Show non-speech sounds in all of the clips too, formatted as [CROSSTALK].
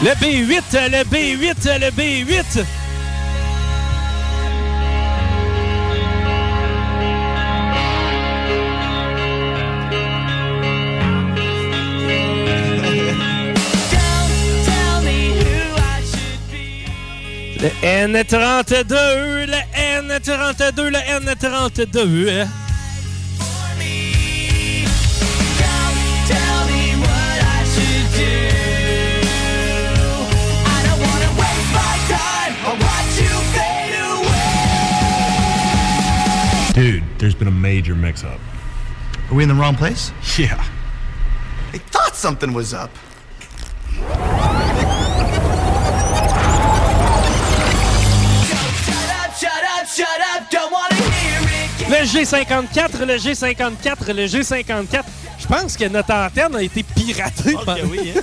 Le B8, le B8, le B8. Le N32, le N32, le N32. Dude, there's been a major mix up. Are we in the wrong place? Yeah. I thought something was up. Le G54, le G54, le G54. Je pense que notre antenne a été piratée. par- oui, hein?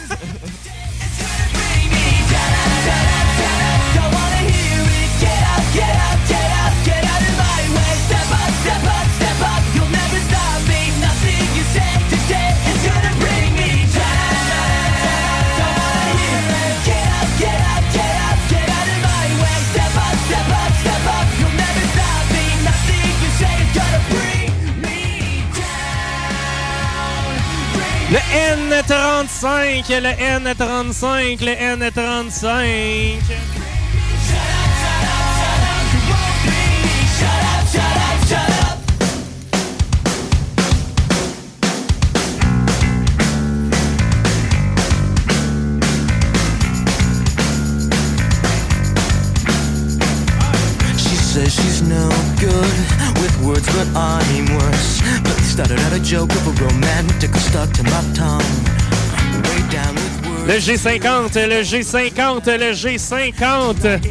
Le N35, le N35, le N35. She says she's no good with words, but I'm worse. But started out a joke of a romantic stuck to my tongue. Way down with words. Le G50, le G50, le G50.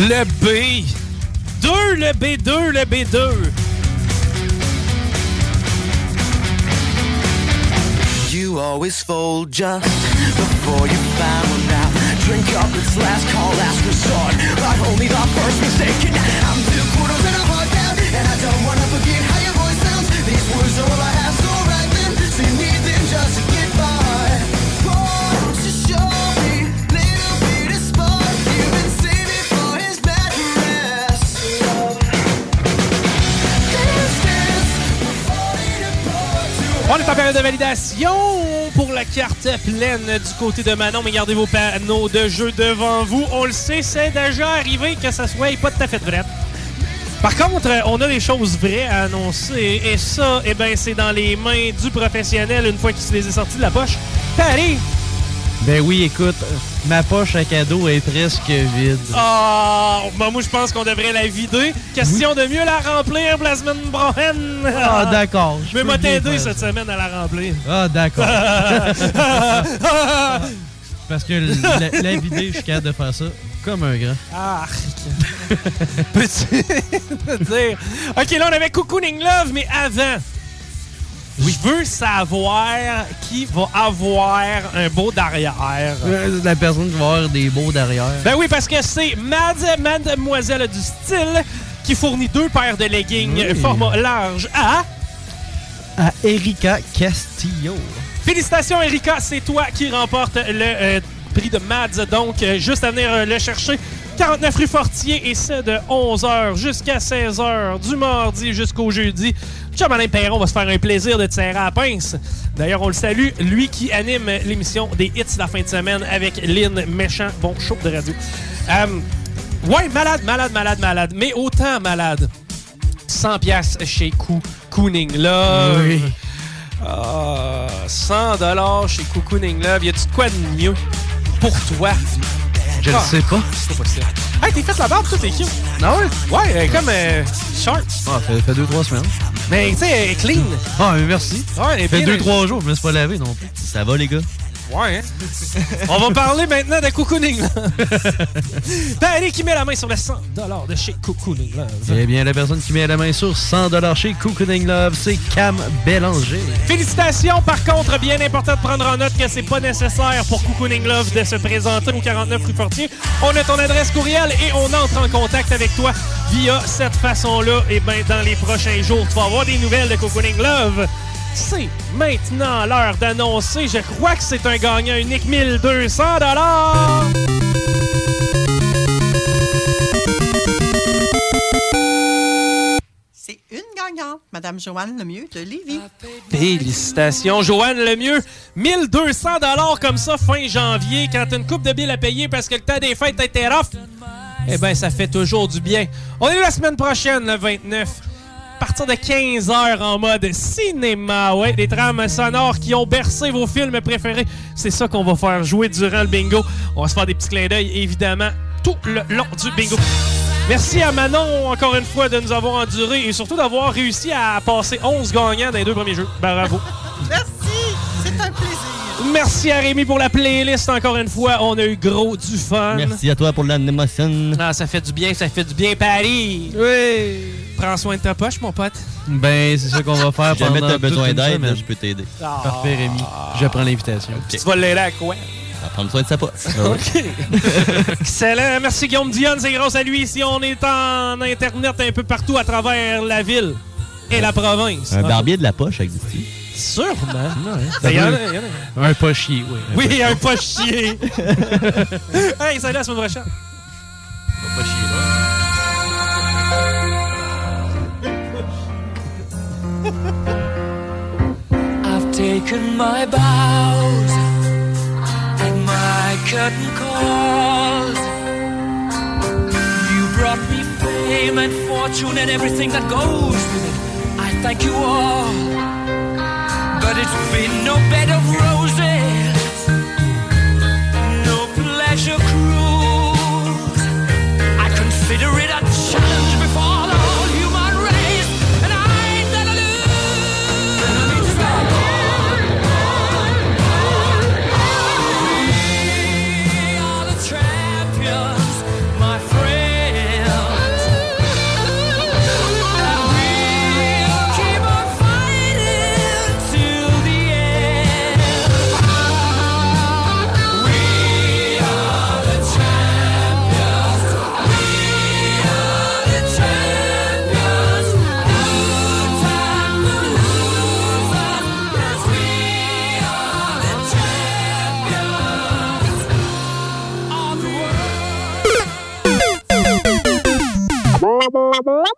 Le B. B2, le B2, le B2. You always fold just before you found out. Drink up, it's last call, last resort. But only the first mistake. I'm two quarters and a heart On est en période de validation pour la carte pleine du côté de Manon, mais gardez vos panneaux de jeu devant vous. On le sait, c'est déjà arrivé que ça soit pas tout à fait vrai. Par contre, on a des choses vraies à annoncer et ça, eh ben, c'est dans les mains du professionnel une fois qu'il se les est sortis de la poche. Paris! Ben oui, écoute, ma poche à cadeau est presque vide. Ah, ben, moi je pense qu'on devrait la vider. Question de mieux la remplir semaine prochaine. Ah, d'accord. Je vais bien t'aider cette semaine à la remplir. Ah, d'accord. [LAUGHS] Parce que la, la vider, je suis capable de faire ça comme un grand. Ah, Peux-tu dire? OK, là, on avait Cocooning Love, mais avant, je veux savoir qui va avoir un beau derrière. Euh, La personne qui va avoir des beaux derrière. Ben oui, parce que c'est Mad Mademoiselle du style qui fournit deux paires de leggings Oui. format large à... À Erika Castillo. Félicitations, Erika. C'est toi qui remporte le euh, prix de Mads. Donc, euh, juste à venir euh, le chercher. 49 rue Fortier et c'est de 11h jusqu'à 16h du mardi jusqu'au jeudi. Chum Alain Perron va se faire un plaisir de tirer à la pince. D'ailleurs, on le salue, lui qui anime l'émission des hits la fin de semaine avec Lynn Méchant. Bon, show de radio. Euh, ouais, malade, malade, malade, malade. Mais autant malade. 100 pièces chez Coo Cooning Love. Oui. Ah, 100 dollars chez Cocooning Love. Y a-tu de quoi de mieux pour toi? Je le Ah, sais pas. C'est pas possible. Hey, t'es fait la barbe, toi, t'es cute. Ah ouais? Ouais, comme euh, short. Ah, fait, fait deux, trois semaines. Mais tu sais, elle est clean. Ah, mais merci. Ouais, elle est fait bien- deux, trois jours, je me suis pas lavé non plus. Ça va, les gars? Ouais, hein? [LAUGHS] On va parler maintenant de Cocooning Love. [LAUGHS] Paris qui met la main sur les 100 dollars de chez Cocooning Love. Eh bien, la personne qui met la main sur 100 chez Cocooning Love, c'est Cam Bélanger. Félicitations, par contre, bien important de prendre en note que c'est pas nécessaire pour Cocooning Love de se présenter au 49 rue Fortier. On a ton adresse courriel et on entre en contact avec toi via cette façon-là. Et bien, dans les prochains jours, tu vas avoir des nouvelles de Cocooning Love. C'est maintenant l'heure d'annoncer. Je crois que c'est un gagnant unique 1200 dollars. C'est une gagnante, Madame Joanne Lemieux de Lévis. Félicitations, Joanne Lemieux. 1200 dollars comme ça fin janvier quand t'as une coupe de billes à payer parce que le temps des fêtes été rough. Eh bien, ça fait toujours du bien. On est la semaine prochaine, le 29. Partir de 15h en mode cinéma, ouais, des trames sonores qui ont bercé vos films préférés. C'est ça qu'on va faire jouer durant le bingo. On va se faire des petits clins d'œil, évidemment, tout le long du bingo. Merci à Manon, encore une fois, de nous avoir endurés et surtout d'avoir réussi à passer 11 gagnants dans les deux premiers jeux. Bravo. [LAUGHS] Merci. Merci à Rémi pour la playlist, encore une fois. On a eu gros du fun. Merci à toi pour l'animation. Ah, ça fait du bien, ça fait du bien, Paris. Oui. Prends soin de ta poche, mon pote. Ben, c'est ça qu'on va faire Si jamais pendant t'as besoin d'aide, je peux t'aider. Ah. Parfait, Rémi. Je prends l'invitation. Tu vas l'aider à quoi? À prendre soin de sa poche. [LAUGHS] OK. [LAUGHS] Excellent. Merci, Guillaume Dionne. C'est grâce à lui si on est en Internet un peu partout à travers la ville et la province. Un barbier de la poche existe-t-il? Sûrement. Ça Il y en a- peut- il y en a. Un pochier, oui. Oui, un pas chier. [LAUGHS] hey, salut, à la semaine prochaine. I've taken my bows and my curtain calls. You brought me fame and fortune and everything that goes with it. I thank you all, but it's been no bed of roses, no pleasure cruise. I consider it love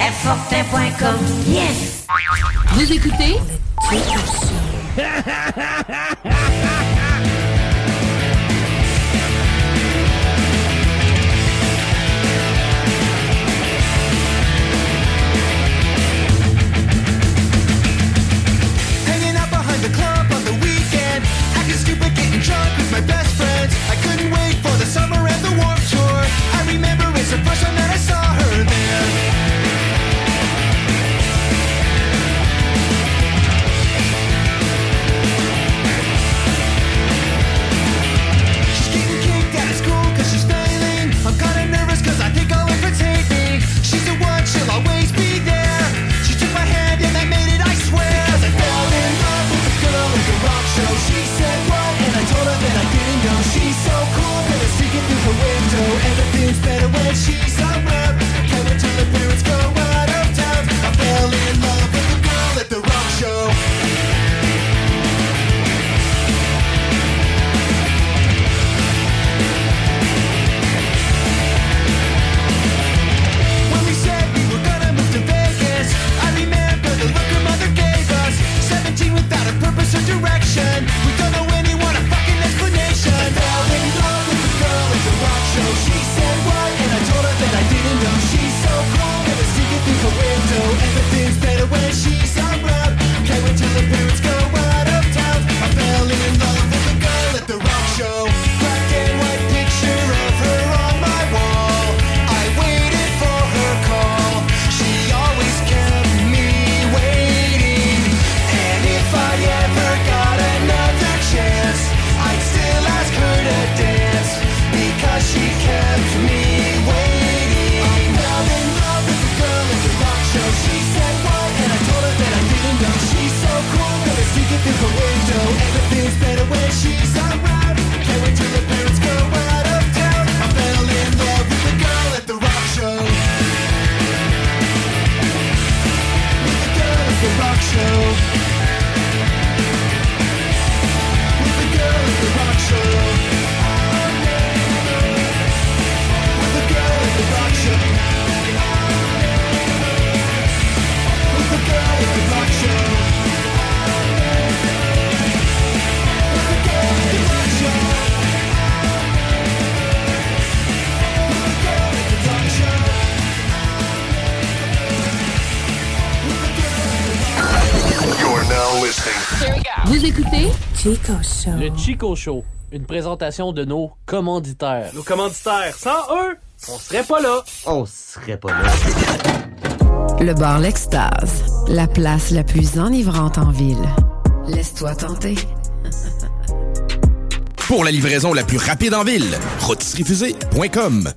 Airfortin.com, yes. Vous écoutez Hanging out behind the club on the weekend. Acting stupid, getting drunk with my best friends. I couldn't wait for the summer and the warp tour. I remember it's the first time that I saw her there. Show. Le Chico Show, une présentation de nos commanditaires. Nos commanditaires, sans eux, on serait pas là. On serait pas là. Le bar L'Extase, la place la plus enivrante en ville. Laisse-toi tenter. [LAUGHS] Pour la livraison la plus rapide en ville, rôtisseriefusée.com.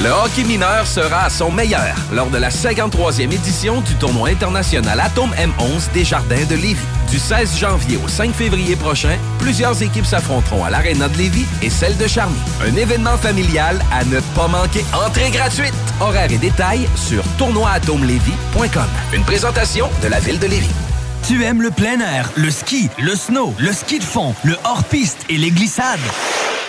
Le hockey mineur sera à son meilleur lors de la 53e édition du tournoi international Atome M11 des Jardins de Lévis. Du 16 janvier au 5 février prochain, plusieurs équipes s'affronteront à l'Arena de Lévis et celle de Charny. Un événement familial à ne pas manquer. Entrée gratuite. Horaires et détails sur tournoiatomelévis.com. Une présentation de la ville de Lévis. Tu aimes le plein air, le ski, le snow, le ski de fond, le hors-piste et les glissades?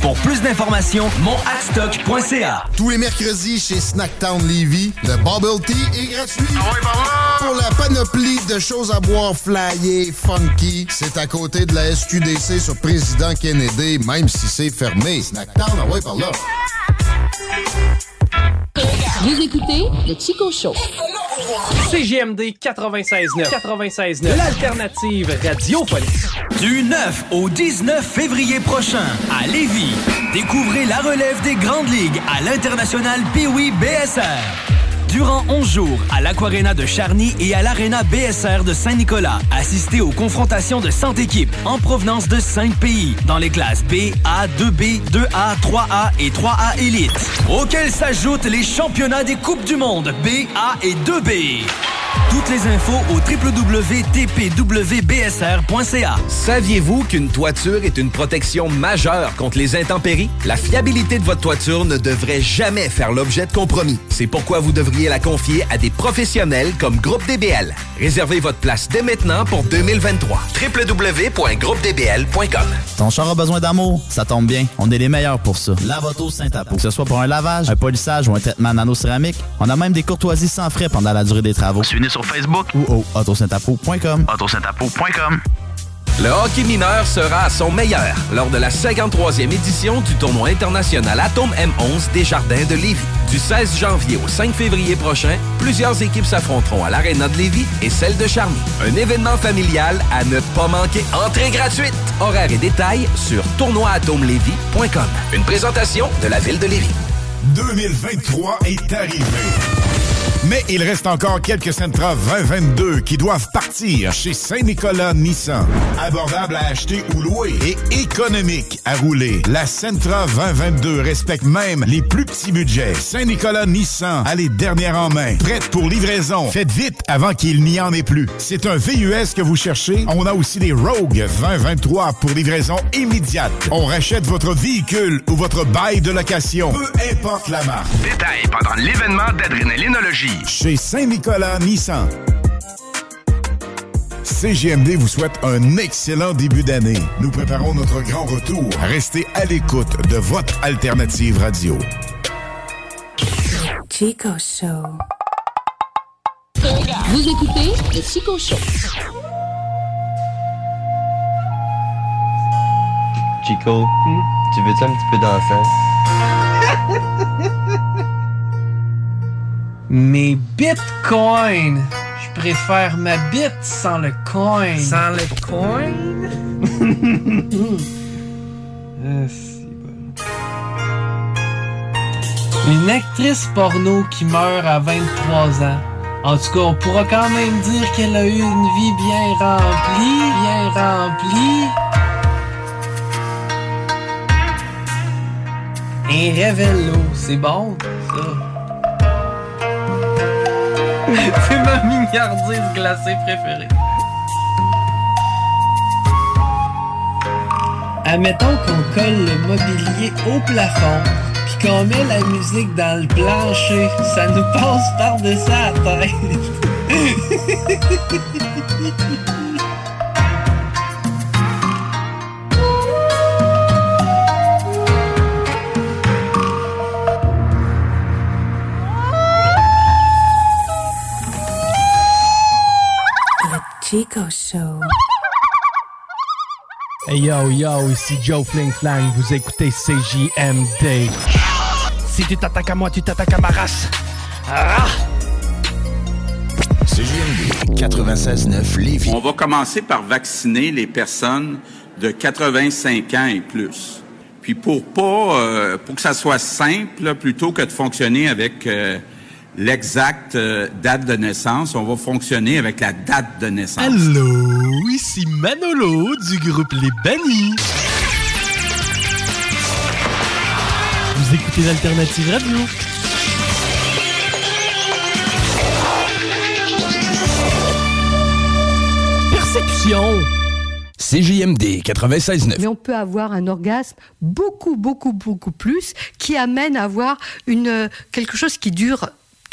Pour plus d'informations, monadstock.ca. Tous les mercredis chez Snacktown Levy, le Bubble Tea est gratuit. Pour la panoplie de choses à boire flyées, funky, c'est à côté de la SQDC sur Président Kennedy, même si c'est fermé. Snacktown, ah ouais, par là. Vous écoutez le Chico Show. CGMD 96.9. 96.9. L'alternative radiophonique. Du 9 au 19 février prochain, à Lévis, découvrez la relève des grandes ligues à l'international Pee-Wee BSR. Durant 11 jours, à l'Aquarena de Charny et à l'Arena BSR de Saint-Nicolas, assistez aux confrontations de 100 équipes en provenance de 5 pays, dans les classes B, A, 2B, 2A, 3A et 3A Elite, auxquels s'ajoutent les championnats des Coupes du Monde B, A et 2B. Toutes les infos au www.tpwbsr.ca. Saviez-vous qu'une toiture est une protection majeure contre les intempéries? La fiabilité de votre toiture ne devrait jamais faire l'objet de compromis. C'est pourquoi vous devriez la confier à des professionnels comme Groupe DBL. Réservez votre place dès maintenant pour 2023. www.groupedbl.com Ton char a besoin d'amour? Ça tombe bien. On est les meilleurs pour ça. Lavoto Saint-Apo. Que ce soit pour un lavage, un polissage ou un traitement nano-céramique, on a même des courtoisies sans frais pendant la durée des travaux. Suivez-nous sur Facebook ou au autosaintapo.com. autosaintapo.com. Le hockey mineur sera à son meilleur lors de la 53e édition du tournoi international Atome M11 des Jardins de Lévis. Du 16 janvier au 5 février prochain, plusieurs équipes s'affronteront à l'Arena de Lévis et celle de Charny. Un événement familial à ne pas manquer. Entrée gratuite. Horaires et détails sur tournoiatomelévis.com. Une présentation de la ville de Lévis. 2023 est arrivé. Mais il reste encore quelques Sentra 2022 qui doivent partir chez Saint-Nicolas Nissan. Abordable à acheter ou louer et économique à rouler. La Sentra 2022 respecte même les plus petits budgets. Saint-Nicolas Nissan a les dernières en main. Prête pour livraison. Faites vite avant qu'il n'y en ait plus. C'est un VUS que vous cherchez. On a aussi des Rogue 2023 pour livraison immédiate. On rachète votre véhicule ou votre bail de location. Peu importe la marque. Détail pendant l'événement d'adrénalinologie. Chez Saint-Nicolas Nissan. CGMD vous souhaite un excellent début d'année. Nous préparons notre grand retour. Restez à l'écoute de votre alternative radio. Chico Show. Vous écoutez le Chico Show. Chico, tu veux-tu un petit peu danser? [LAUGHS] Mes bitcoins. Je préfère ma bite sans le coin. Sans le coin? [LAUGHS] Ah, bon. Une actrice porno qui meurt à 23 ans. En tout cas, on pourra quand même dire qu'elle a eu une vie bien remplie, bien remplie. Un révélo, c'est bon, ça. [LAUGHS] C'est ma mignardise glacée préférée. Admettons qu'on colle le mobilier au plafond, puis qu'on met la musique dans le plancher, ça nous passe par-dessus la tête. [LAUGHS] Chico Show. Hey yo yo, ici Joe Fling Flang, vous écoutez CJMD. Si tu t'attaques à moi, tu t'attaques à ma race. Ah! CJMD 96.9 Lévis. On va commencer par vacciner les personnes de 85 ans et plus. Puis pour pas, euh, pour que ça soit simple, plutôt que de fonctionner avec euh, l'exacte euh, date de naissance, on va fonctionner avec la date de naissance. Allô, ici Manolo du groupe Les Bannis. Vous écoutez l'Alternative Radio. Perception. CJMD 96.9. Mais on peut avoir un orgasme beaucoup, beaucoup, beaucoup plus qui amène à avoir une, euh, quelque chose qui dure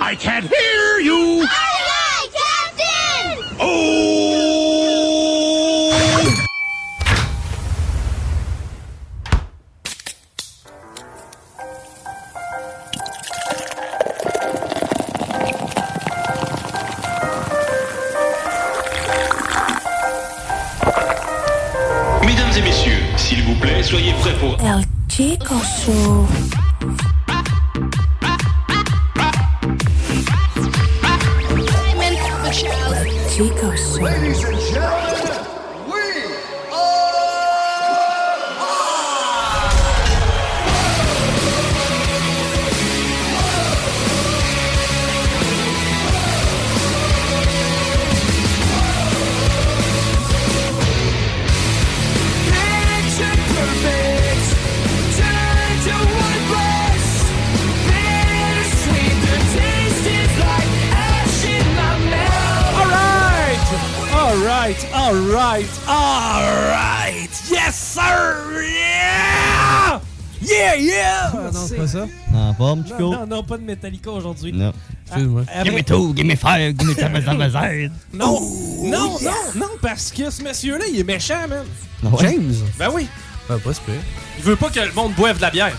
I can't hear you! Aye, aye, Captain! Oh! Mesdames et messieurs, s'il vous plaît, soyez prêts pour... El Chico Show. Chico Show. Picture Alright! Alright! Yes, sir! Yeah! Yeah, yeah! non, c'est pas ça. En forme, Non, Chico? non, non, pas de Metallica aujourd'hui. Non. Excuse-moi. Give me two, give me five, give me seven. Non, Oh, non, non, non, parce que ce monsieur-là, il est méchant, man. Ah ouais? James? Ben oui. Ah, pas super. Il veut pas que le monde boive de la bière.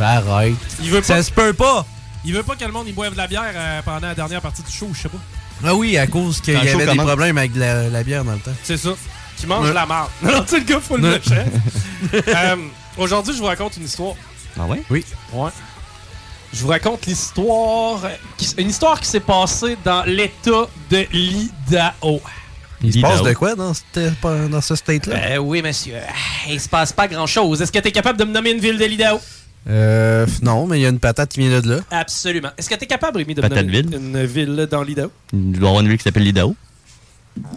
Arrête. Il veut Ça se peut pas. Il veut pas que le monde y boive de la bière euh, pendant la dernière partie du show, je sais pas. Ah oui, à cause qu'il y avait des problèmes avec la, la bière dans le temps. C'est ça. Qui mange Ouais. la marde. [LAUGHS] Non, tu sais, le gars full méchant. [LAUGHS] Euh, Aujourd'hui, je vous raconte une histoire. Ah ouais? Oui. Ouais. Je vous raconte l'histoire. qui- Une histoire qui s'est passée dans l'État de l'Idaho. Il se passe de quoi dans, cette- dans ce state-là? Ben oui, monsieur. Il se passe pas grand-chose. Est-ce que tu es capable de me nommer une ville de l'Idaho? Euh, non, mais il y a une patate qui vient de là. Absolument. Est-ce que tu es capable, Rémi, de me nommer Patateville? une ville dans l'Idaho? Il doit y avoir une ville qui s'appelle l'Idaho.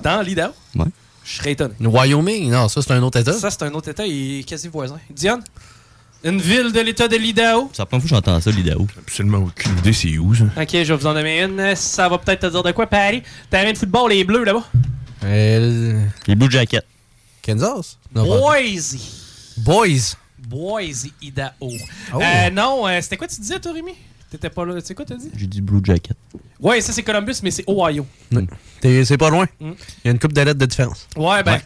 Dans l'Idaho? Ouais. Je serais étonné. Wyoming? Non, ça, c'est un autre état. Ça, c'est un autre État. Il est quasi voisin. Diane? Une ville de l'État de l'Idaho? Première fois que j'entends ça, l'Idaho. Absolument aucune idée c'est où, ça? Ok, je vais vous en nommer une. Ça va peut-être te dire de quoi, Paris? Terrain de football, les bleus là-bas. Les Blue Jackets. Kansas? Non, pas- Boise. Boys. Boise, Idaho. Oh. Euh, non, euh, c'était quoi tu disais, toi, Rémi? T'étais pas là. C'est quoi, t'as dit? J'ai dit Blue Jacket. Ouais, ça, c'est Columbus, mais c'est Ohio. T'es- C'est pas loin. Mm. Il y a une coupe de lettres de différence. Ouais, ben,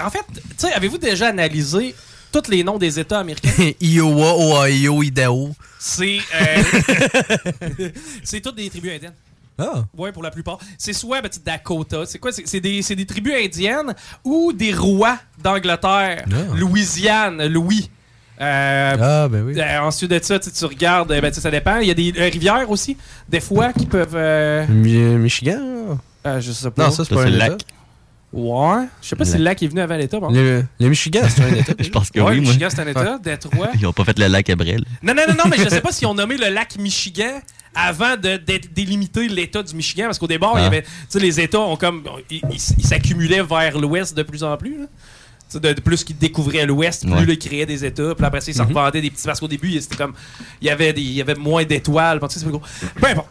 en fait, tu sais, avez-vous déjà analysé tous les noms des États américains? [LAUGHS] Iowa, Ohio, Idaho. C'est. euh, [LAUGHS] c'est toutes des tribus indiennes. Ah. Ouais, pour la plupart. C'est soit ben, tu sais, Dakota. C'est quoi? C'est des, c'est des tribus indiennes ou des rois d'Angleterre. Ah. Louisiane, Louis. Euh, Ah, ben oui. euh, ensuite de ça, tu sais, tu regardes, ben, tu sais, ça dépend. Il y a des euh, rivières aussi, des fois, qui peuvent. euh, Mi- Michigan? euh, je sais pas. Non, ça, c'est pas un lac. Ouais. Je sais pas Le si le lac. est venu avant l'État. Bon. Le, le Michigan, c'est un état. [LAUGHS] Je pense que ouais, oui, le. Michigan, c'est un État. Détroit. Ils ont pas fait le lac à Brel. Non, non, non, non, mais je sais pas [LAUGHS] s'ils ont nommé le lac Michigan avant de, de délimiter l'État du Michigan, parce qu'au départ, il y Ah. avait, tu sais, les États ont comme, ils s'accumulaient vers l'ouest de plus en plus. là. Tu sais, De, de plus qu'ils découvraient l'ouest, plus Ouais. ils créaient des États, puis après ça, ils s'en Mhm. revendaient des petits, parce qu'au début, c'était comme, il y avait, des, il y avait moins d'étoiles. Peu importe.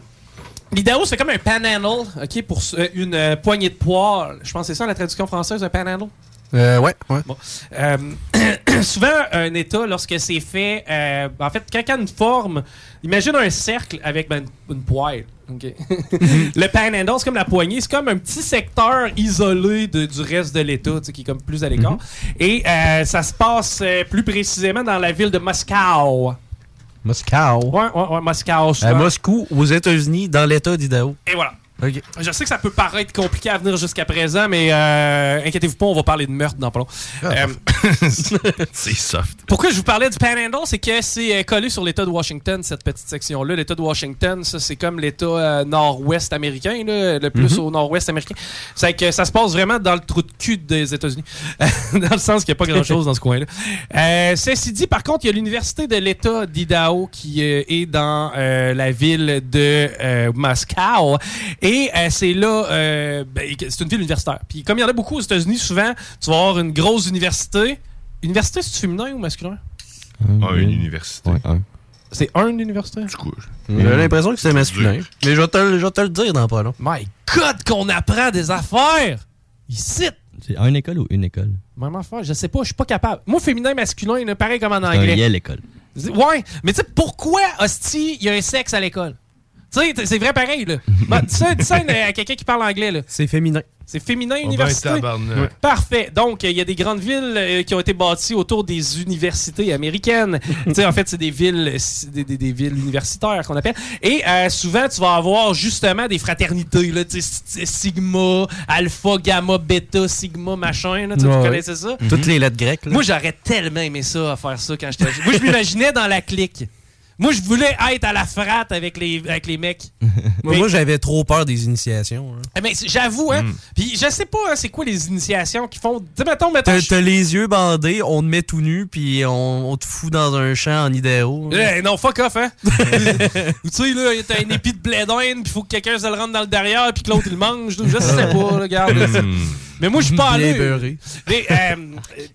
L'Idaho, c'est comme un panhandle, OK, pour euh, une euh, poignée de poils. Je pense que c'est ça la traduction française, un panhandle? Euh, ouais, ouais. Bon. Euh, [CLEARS THROAT] souvent, un État, lorsque c'est fait, euh, en fait, quand il y a une forme, imagine un cercle avec ben, une, une poêle. [LAUGHS] le panhandle, c'est comme la poignée, c'est comme un petit secteur isolé de- du reste de l'État, tu sais, qui est comme plus à l'écart. Et euh, ça se passe plus précisément dans la ville de Moscow. Moscow. Ouais, ouais, ouais, Moscow. À. Moscou, aux États-Unis, dans l'état d'Idaho. Et voilà. Je sais que ça peut paraître compliqué à venir jusqu'à présent, mais euh, inquiétez-vous pas, on va parler de meurtre dans pas long. Euh, [LAUGHS] c'est soft. Pourquoi je vous parlais du Panhandle, c'est que c'est euh, collé sur l'État de Washington, cette petite section-là. L'État de Washington, ça, c'est comme l'État euh, nord-ouest américain, là, le plus Mhm. au nord-ouest américain. C'est que ça se passe vraiment dans le trou de cul des États-Unis. [LAUGHS] dans le sens qu'il n'y a pas grand-chose dans ce coin-là. Euh, ceci dit, par contre, il y a l'Université de l'État d'Idaho qui est dans euh, la ville de euh, Moscow. Et euh, c'est là, euh, ben, c'est une ville universitaire. Puis comme il y en a beaucoup aux États-Unis, souvent, tu vas avoir une grosse université. Université, c'est féminin ou masculin? Ah, une université. Ouais, un. C'est un université? Du coup, J'ai l'impression que c'est masculin. Mais je vais te, le- je vais te le dire dans pas long. My God, qu'on apprend des affaires! Ici! C'est un école ou une école? Même affaire, je sais pas, je suis pas capable. Moi, féminin, masculin, pareil comme en C'est un anglais. yel école. Ouais, mais tu sais, pourquoi, hostie, il y a un sexe à l'école? Tu sais, c'est vrai pareil, là. Bon, dis ça, dis ça à quelqu'un qui parle anglais, là. C'est féminin. C'est féminin, Oh ben, université. Ouais. Parfait. Donc, il y a des grandes villes euh, qui ont été bâties autour des universités américaines. [LAUGHS] tu sais, en fait, c'est des villes, c'est des, des- des villes universitaires qu'on appelle. Et euh, souvent, tu vas avoir justement des fraternités, là, tu sais, Sigma, Alpha, Gamma, Beta, Sigma, machin. Là, tu sais, Ouais. vous connaissez ça? Toutes les lettres grecques. là. Moi, j'aurais tellement aimé ça à faire ça quand j'étais. Moi, je m'imaginais dans la clique. Moi, je voulais être à la frate avec les, avec les mecs. [LAUGHS] Moi, moi, j'avais trop peur des initiations. hein. Eh ben, j'avoue, hein. Puis je sais pas, hein, c'est quoi les initiations qui font. Tu sais, mettons, mettons. T'as je- les yeux bandés, on te met tout nu, puis on, on te fout dans un champ en Idaho. Eh, non, fuck off, hein. [LAUGHS] tu sais, là, t'as un épi de blé d'Inde, puis faut que quelqu'un se le rentre dans le derrière, puis que l'autre, il le mange. Je sais pas, là, regarde. c'est- Mais moi, je suis pas allé. Mais, euh,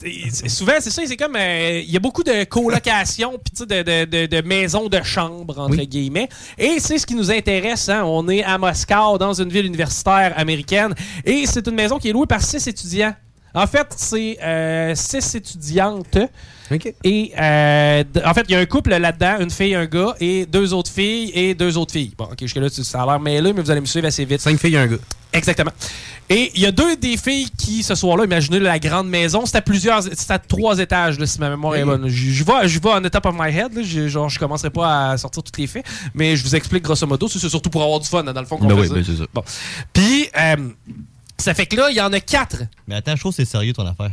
euh, souvent, c'est ça, c'est comme. euh, Il y a beaucoup de colocations, puis tu sais, de, de, de, de maisons de chambre, entre guillemets. Et c'est ce qui nous intéresse. Hein. On est à Moscou, dans une ville universitaire américaine. Et c'est une maison qui est louée par six étudiants. En fait, c'est euh, six étudiantes. Et euh, en fait, il y a un couple là-dedans, une fille, un gars, et deux autres filles et deux autres filles. Bon, ok, jusque-là, ça a l'air mêlé, mais vous allez me suivre assez vite. Cinq filles et un gars. Exactement. Et il y a deux des filles qui, ce soir-là, imaginez la grande maison, c'était à plusieurs, c'était à trois étages, là, si ma mémoire est bonne. Je vais, je vais the top of my head, là, je, genre, je commencerai pas à sortir tous les faits, mais je vous explique grosso modo, c'est surtout pour avoir du fun, hein, dans le fond, qu'on Ben fait oui, ça. ben c'est ça. Bon. Puis, euh, ça fait que là, il y en a quatre. Mais attends, je trouve que c'est sérieux ton affaire.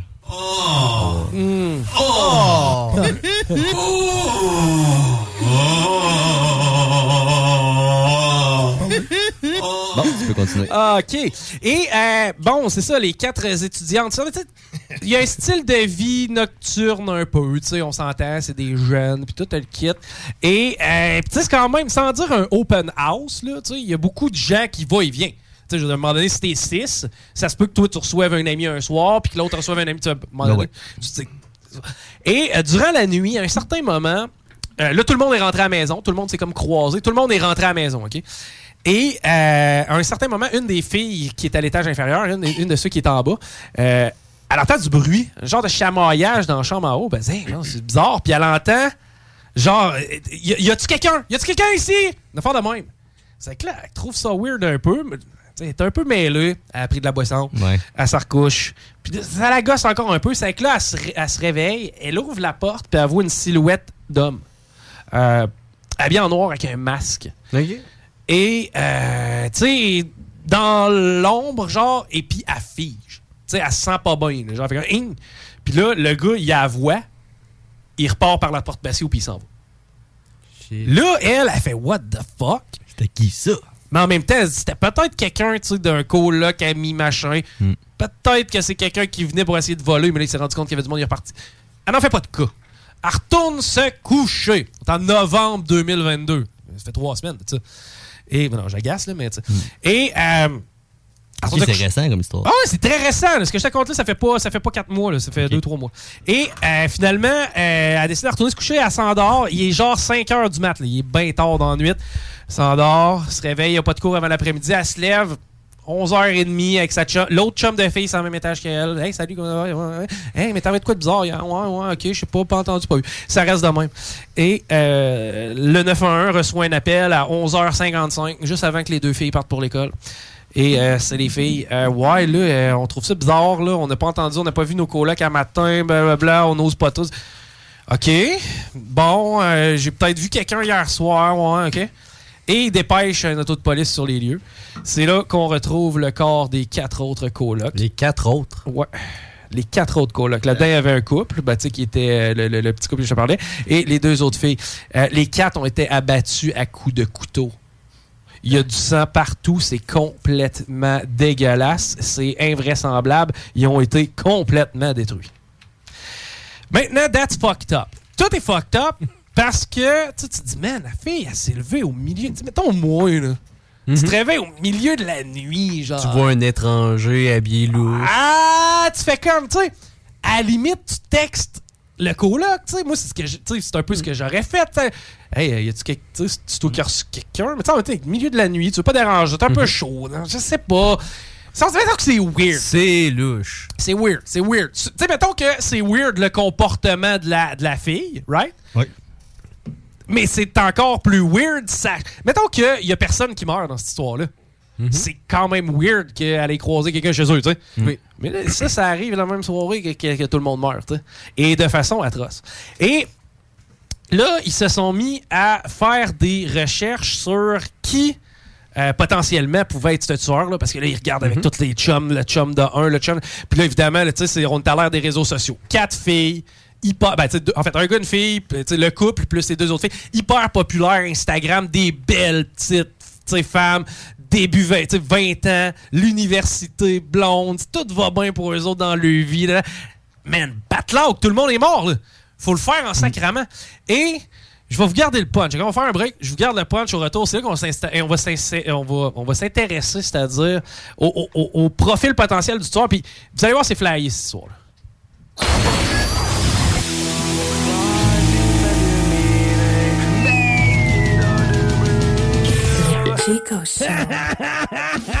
Hmm. Oh! Bon, tu peux continuer. Ah, OK. Et euh, bon, c'est ça, les quatre étudiantes. Il y a un style de vie nocturne un peu, tu sais, on s'entend, c'est des jeunes, puis tout le kit. Et euh, puis tu sais, c'est quand même, sans dire un open house, là, tu sais, il y a beaucoup de gens qui vont et viennent. Tu sais, à un moment donné, si t'es six, ça se peut que toi, tu reçoives un ami un soir, puis que l'autre reçoive un ami, tu à un moment Ben donné, tu sais, et euh, durant la nuit, à un certain moment, euh, là, tout le monde est rentré à la maison. Tout le monde s'est comme croisé. Tout le monde est rentré à la maison, OK? Et euh, à un certain moment, une des filles qui est à l'étage inférieur, une, une de ceux qui est en bas, elle entend du bruit, un genre de chamaillage dans la chambre en haut. Ben, c'est bizarre. Puis elle entend, genre, y, y a-tu quelqu'un? Y a-tu quelqu'un ici? Une affaire de même. C'est que là, elle trouve ça weird un peu. mais, Elle est un peu mêlée. Elle a pris de la boisson. Ouais. Elle se recouche. Puis ça la gosse encore un peu. C'est que là, elle se, ré- elle se réveille. Elle ouvre la porte. Puis elle voit une silhouette d'homme. Euh, habillé en noir avec un masque. Et, euh, tu sais, dans l'ombre, genre, et puis elle fige. Tu sais, elle se sent pas bien. Genre, fait comme! Puis là, le gars, il a la voix. Il repart par la porte patio, puis il s'en va. Là, elle, elle fait What the fuck? C'était qui ça? Mais en même temps, c'était peut-être quelqu'un d'un coloc, ami, machin. Hmm. Peut-être que c'est quelqu'un qui venait pour essayer de voler, mais là, il s'est rendu compte qu'il y avait du monde, il est reparti. Elle n'en fait pas de cas. Elle retourne se coucher. C'est en novembre 2022. Ça fait trois semaines, tu sais. Et, non, j'agace, là, mais tu sais. Et, euh, c'est récent comme histoire. Ah ouais, c'est très récent. là. Ce que je te compte là, ça fait pas, ça fait pas quatre mois, là. ça fait deux, trois mois. Et euh, finalement, euh, elle a décidé de retourner se coucher, elle s'endort. Il est genre 5 heures du mat, là. il est bien tard dans la nuit. S'endort, se réveille, il n'y a pas de cours avant l'après-midi, elle se lève. 11h30 avec sa chum. L'autre chum de fille, c'est en même étage qu'elle. Hey, salut, comment ouais, ouais. Hey, mais t'avais de quoi de bizarre hier? Ouais, ouais, ok, je sais pas, pas entendu, pas vu. Ça reste de même. Et euh, le 911 reçoit un appel à 11h55, juste avant que les deux filles partent pour l'école. Et euh, c'est les filles. euh, ouais, là, euh, on trouve ça bizarre, là. On n'a pas entendu, on n'a pas vu nos colocs à matin, blablabla, on n'ose pas tous. OK. Bon, j'ai peut-être vu quelqu'un hier soir, ouais, OK. Et il dépêche un auto de police sur les lieux. C'est là qu'on retrouve le corps des quatre autres colocs. Les quatre autres? Ouais. Les quatre autres colocs. Là-dedans, il y avait un couple, tu sais, qui était euh, le, le- le petit couple que je te parlais, et les deux autres filles. Euh, les quatre ont été abattus à coups de couteau. Il y a du sang partout, c'est complètement dégueulasse, c'est invraisemblable. Ils ont été complètement détruits. Maintenant, that's fucked up. Tout est fucked up [LAUGHS] parce que tu te dis, man, la fille, elle s'est levée au milieu. Tu sais, mettons moi, là. Tu te réveilles au milieu de la nuit, genre. Tu vois un étranger habillé louche. Ah, tu fais comme, tu sais, à la limite, tu textes le coloc, tu sais. Moi, c'est ce que c'est un peu ce que j'aurais fait. tu sais. Hey, y a-tu quelque- tu sais, quelqu'un? Mais tu sais, milieu de la nuit, tu veux pas déranger, t'es un peu chaud, non? je sais pas. Ça se que c'est weird. C'est louche. C'est weird, c'est weird. Tu sais, mettons que c'est weird le comportement de la, de la fille, right? Oui. Mais c'est encore plus weird. Ça... Mettons qu'il y a personne qui meurt dans cette histoire-là. C'est quand même weird qu'elle ait croisé quelqu'un chez eux, tu sais. Oui. Mais là, ça, ça arrive la même soirée que, que- que tout le monde meurt, tu sais. Et de façon atroce. Et là, ils se sont mis à faire des recherches sur qui euh, potentiellement pouvait être ce tueur-là, parce que là, ils regardent avec tous les chums, le chum de un, le chum. Puis là, évidemment, là, tu sais, c'est- on est à l'ère des réseaux sociaux. Quatre filles. Hyper, ben, deux- en fait, un gars, une fille, le couple, plus les deux autres filles. Hyper populaire Instagram, des belles petites femmes, début 20, tu sais, 20 ans, l'université, blonde, tout va bien pour eux autres dans leur vie. Là. Man, battle tout le monde est mort. Là. Faut le faire en sacrament. Et je vais vous garder le punch. On va faire un break. Je vous garde le punch au retour. C'est là qu'on on va s'insta- on va, on s'intéresser, c'est-à-dire au, profil potentiel du tueur. Puis vous allez voir, c'est flyé cette histoire-là. Chico Show.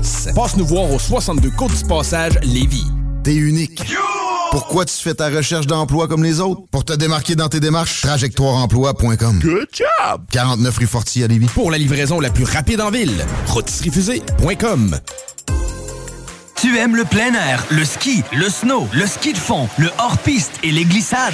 Passe nous voir au 62 Côte du Passage, Lévis. T'es unique. Pourquoi tu fais ta recherche d'emploi comme les autres? Pour te démarquer dans tes démarches, trajectoireemploi.com. Good job! 49 rue Fortier à Lévis. Pour la livraison la plus rapide en ville, rôtisseriefusée.com. Tu aimes le plein air, le ski, le snow, le ski de fond, le hors-piste et les glissades?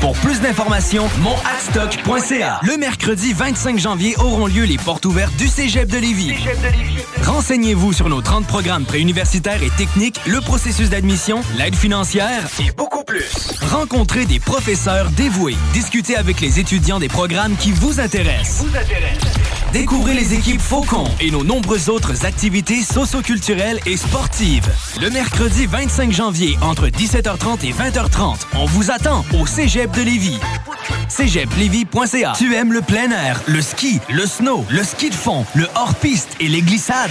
Pour plus d'informations, monadstock.ca. Le mercredi 25 janvier auront lieu les portes ouvertes du Cégep de Lévis. Renseignez-vous sur nos 30 programmes préuniversitaires et techniques, le processus d'admission, l'aide financière et beaucoup plus. Rencontrez des professeurs dévoués, discutez avec les étudiants des programmes qui vous intéressent. Découvrez les équipes Faucon et nos nombreuses autres activités socioculturelles et sportives. Le mercredi 25 janvier, entre 17h30 et 20h30, on vous attend au Cégep de Lévis. cégeplévis.ca Tu aimes le plein air, le ski, le snow, le ski de fond, le hors-piste et les glissades?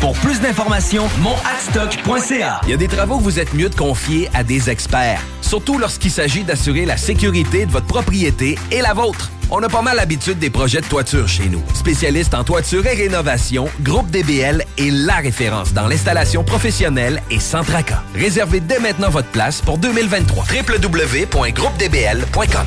Pour plus d'informations, monadstock.ca. Il y a des travaux que vous êtes mieux de confier à des experts, surtout lorsqu'il s'agit d'assurer la sécurité de votre propriété et la vôtre. On a pas mal l'habitude des projets de toiture chez nous. Spécialiste en toiture et rénovation, Groupe DBL est la référence dans l'installation professionnelle et sans tracas. Réservez dès maintenant votre place pour 2023. www.groupedbl.com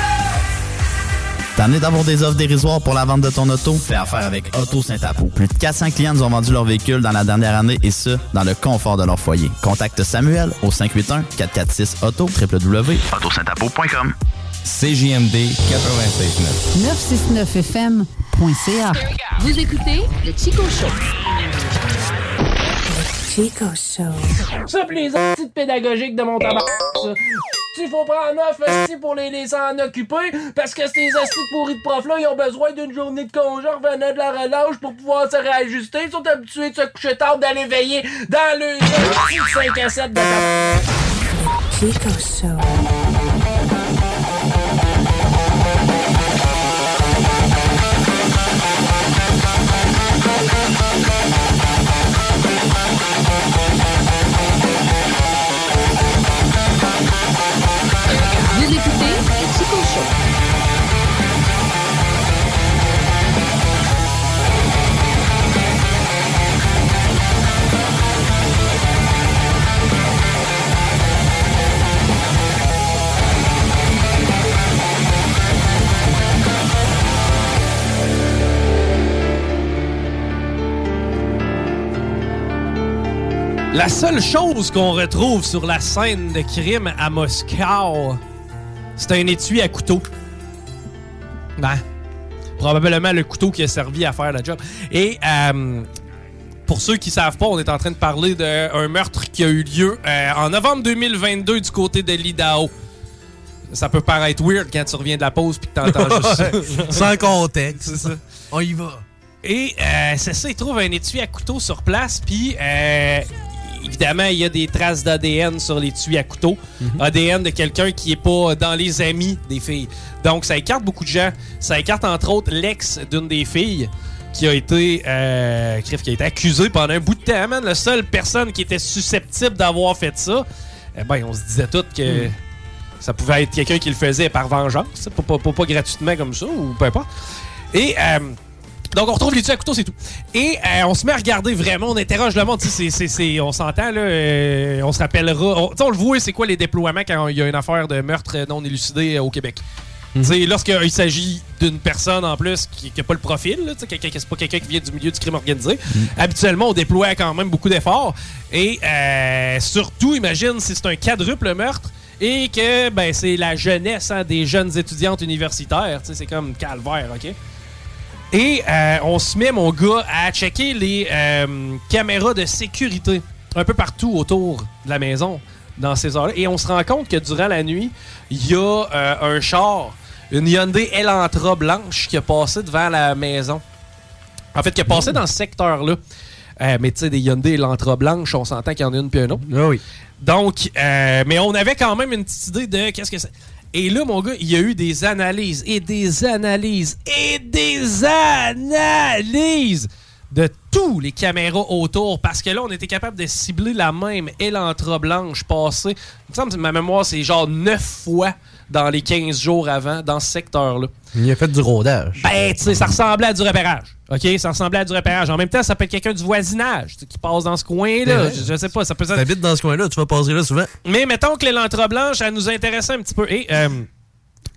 T'en es d'avoir des offres dérisoires pour la vente de ton auto? Fais affaire avec Auto Saint-Apo. Plus de 400 clients nous ont vendu leur véhicule dans la dernière année et ce, dans le confort de leur foyer. Contacte Samuel au 581-446-AUTO, www.autosaintapo.com. CJMD 96.9. 969fm.ca. Vous écoutez le Chico Show. Chico Show. Ça, pis les petites pédagogiques de mon tabac. ça. Il faut prendre neuf esti pour les laisser en occuper parce que ces estis pourris de profs-là, ils ont besoin d'une journée de congé en revenant de la relâche pour pouvoir se réajuster. Ils sont habitués de se coucher tard, d'aller veiller dans le esti de 5 à 7 de tabac. Chico Show. La seule chose qu'on retrouve sur la scène de crime à Moscou, c'est un étui à couteau. Ben, probablement le couteau qui a servi à faire la job. Et euh, pour ceux qui savent pas, on est en train de parler d'un meurtre qui a eu lieu euh, en novembre 2022 du côté de l'Idaho. Ça peut paraître weird quand tu reviens de la pause puis que t'entends [LAUGHS] juste ça. Sans contexte. C'est ça. On y va. Et euh, c'est ça, ils trouvent un étui à couteau sur place, puis euh, évidemment, il y a des traces d'ADN sur l'étui à couteau. ADN de quelqu'un qui est pas dans les amis des filles. Donc, ça écarte beaucoup de gens. Ça écarte entre autres l'ex d'une des filles qui a été euh, qui a été accusée pendant un bout de temps. man. La seule personne qui était susceptible d'avoir fait ça, eh ben, on se disait tout que ça pouvait être quelqu'un qui le faisait par vengeance, pas, pas, pas- pas gratuitement comme ça, ou peu importe. Et euh, donc, on retrouve les tués à couteau, c'est tout. Et euh, on se met à regarder vraiment, on interroge le monde. c'est- c'est- c'est- on s'entend, là, euh, on se rappellera. On, tu sais, on le voit, c'est quoi les déploiements quand il y a une affaire de meurtre non élucidé euh, au Québec? Sais, Lorsqu'il s'agit d'une personne en plus qui n'a pas le profil, là, tu sais, quelqu'un qui c'est pas quelqu'un qui vient du milieu du crime organisé, habituellement, on déploie quand même beaucoup d'efforts. Et euh, surtout, imagine si c'est un quadruple meurtre et que ben, c'est la jeunesse hein, des jeunes étudiantes universitaires. Tu sais, C'est comme calvaire, OK? Et euh, on se met, mon gars, à checker les euh, caméras de sécurité un peu partout autour de la maison dans ces heures-là. Et on se rend compte que durant la nuit, il y a euh, un char, une Hyundai Elantra blanche qui a passé devant la maison. En fait, qui a passé dans ce secteur-là. Euh, mais tu sais, des Hyundai Elantra blanches, on s'entend qu'il y en a une puis un autre. oui. Donc, euh, mais on avait quand même une petite idée de qu'est-ce que c'est. Et là, mon gars, il y a eu des analyses et des analyses et des analyses de tous les caméras autour parce que là, on était capable de cibler la même Elantra blanche passée. Il me semble que ma mémoire, c'est genre 9 fois dans les 15 jours avant dans ce secteur-là. Il a fait du rodage. Ben, tu sais, ça ressemblait à du repérage. OK? Ça ressemblait à du repérage. En même temps, ça peut être quelqu'un du voisinage qui passe dans ce coin-là. Ouais. Je, je sais pas, ça peut être. T'habites dans ce coin-là, tu vas passer là souvent. Mais mettons que l'élantra blanche, elle nous intéressait un petit peu. Et euh,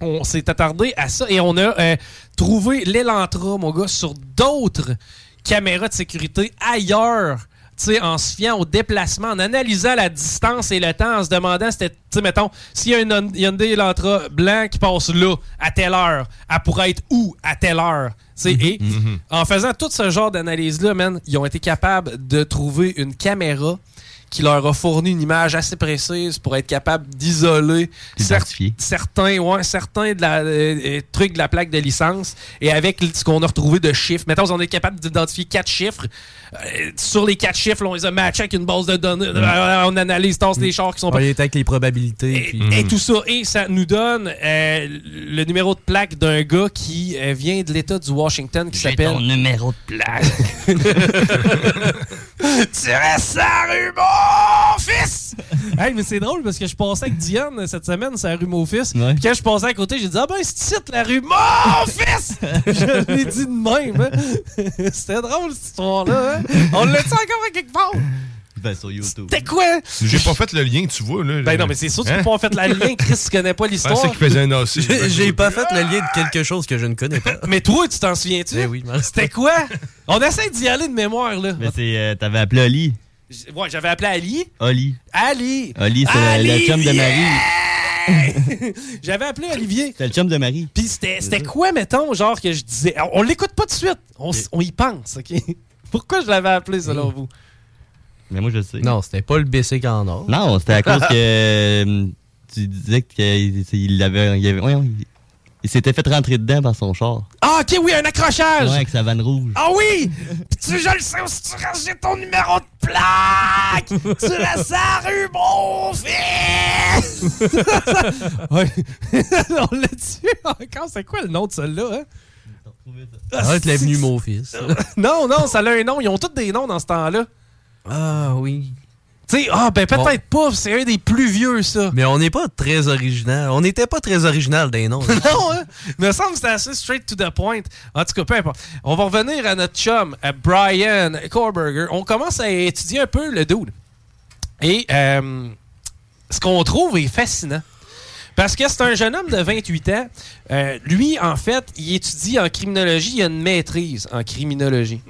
on s'est attardé à ça et on a euh, trouvé l'élantra, mon gars, sur d'autres caméras de sécurité ailleurs. Tu sais, en se fiant au déplacement, en analysant la distance et le temps, en se demandant, c'était, tu sais, mettons, s'il y a une Hyundai Elantra blanc qui passe là, à telle heure, elle pourrait être où à telle heure? Tu sais, Et en faisant tout ce genre d'analyse-là, man, ils ont été capables de trouver une caméra qui leur a fourni une image assez précise pour être capable d'isoler cer- certains, ouais, certains de la, euh, euh, trucs de la plaque de licence et avec ce qu'on a retrouvé de chiffres. Mettons, on est capable d'identifier quatre chiffres. Euh, sur les quatre chiffres, là, on les a matchés avec une base de données. Euh, on analyse, tasse les chars qui sont On est avec les probabilités. puis- et tout ça. Et ça nous donne euh, le numéro de plaque d'un gars qui euh, vient de l'État du Washington qui s'appelle. ton numéro de plaque. [LAUGHS] tu restes à rue mon fils! hey, mais c'est drôle parce que je passais avec Diane cette semaine, c'est la rue mon fils. Puis quand je passais à côté, j'ai dit Ah ben, c'est ici, la rue mon fils! [LAUGHS] je l'ai dit de même. hein. C'était drôle cette histoire-là. hein. [LAUGHS] On l'a-tu encore à quelque part? Ben, sur YouTube. C'était quoi? J'ai pas fait le lien, tu vois. Là, Ben non, mais c'est sûr que tu Hein? peux pas en fait la lien, Chris, tu connais pas l'histoire. pensais qu'il faisait un [LAUGHS] AC. J'ai j'ai pas fait le lien de quelque chose que je ne connais pas. Mais toi, tu t'en souviens-tu? Eh oui, C'était quoi? On essaie d'y aller de mémoire, là. Mais c'est. euh, T'avais appelé Oli. J- Ouais, j'avais appelé Ali. Oli. Ali! Oli, c'est le- le Ali! chum de Marie. [LAUGHS] J'avais appelé Olivier. C'est le chum de Marie. Puis c'était c'était quoi, mettons, genre que je disais? On, on l'écoute pas tout de suite. On y pense, OK? Pourquoi je l'avais appelé, selon vous? Mais moi, je sais. Non, c'était pas le BC en or. Non, c'était à [LAUGHS] cause que euh, tu disais qu'il il avait, il avait- voyons, il, il s'était fait rentrer dedans par son char. Ah, OK, oui, un accrochage! Ouais, avec sa vanne rouge. Ah oui! Puis tu, je le sais aussi, tu ranges ton numéro de plaque! tu restes à la rue, mon fils! [LAUGHS] [LAUGHS] On l'a dit encore. C'est quoi le nom de celle-là, hein? Arrête l'avenue, mon fils. [LAUGHS] non, non, ça a un nom. Ils ont tous des noms dans ce temps-là. Ah oui. Tu sais, ah, ben peut-être pas. C'est un des plus vieux, ça. Mais on n'est pas très original. On n'était pas très original des noms. hein. [LAUGHS] non, hein? Il me semble que c'était assez straight to the point. En tout cas, peu importe. On va revenir à notre chum, à Brian Korberger. On commence à étudier un peu le dude. Et euh, ce qu'on trouve est fascinant. Parce que c'est un jeune homme de 28 ans. Euh, lui, en fait, il étudie en criminologie. Il a une maîtrise en criminologie.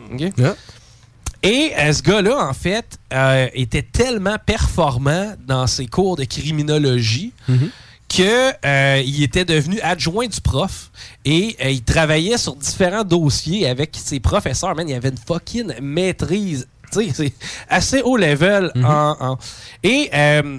Et euh, ce gars-là, en fait, euh, était tellement performant dans ses cours de criminologie que euh, il était devenu adjoint du prof et il travaillait sur différents dossiers avec ses professeurs. Man, il avait une fucking maîtrise. Tu sais, c'est assez haut level. en- en- Et euh,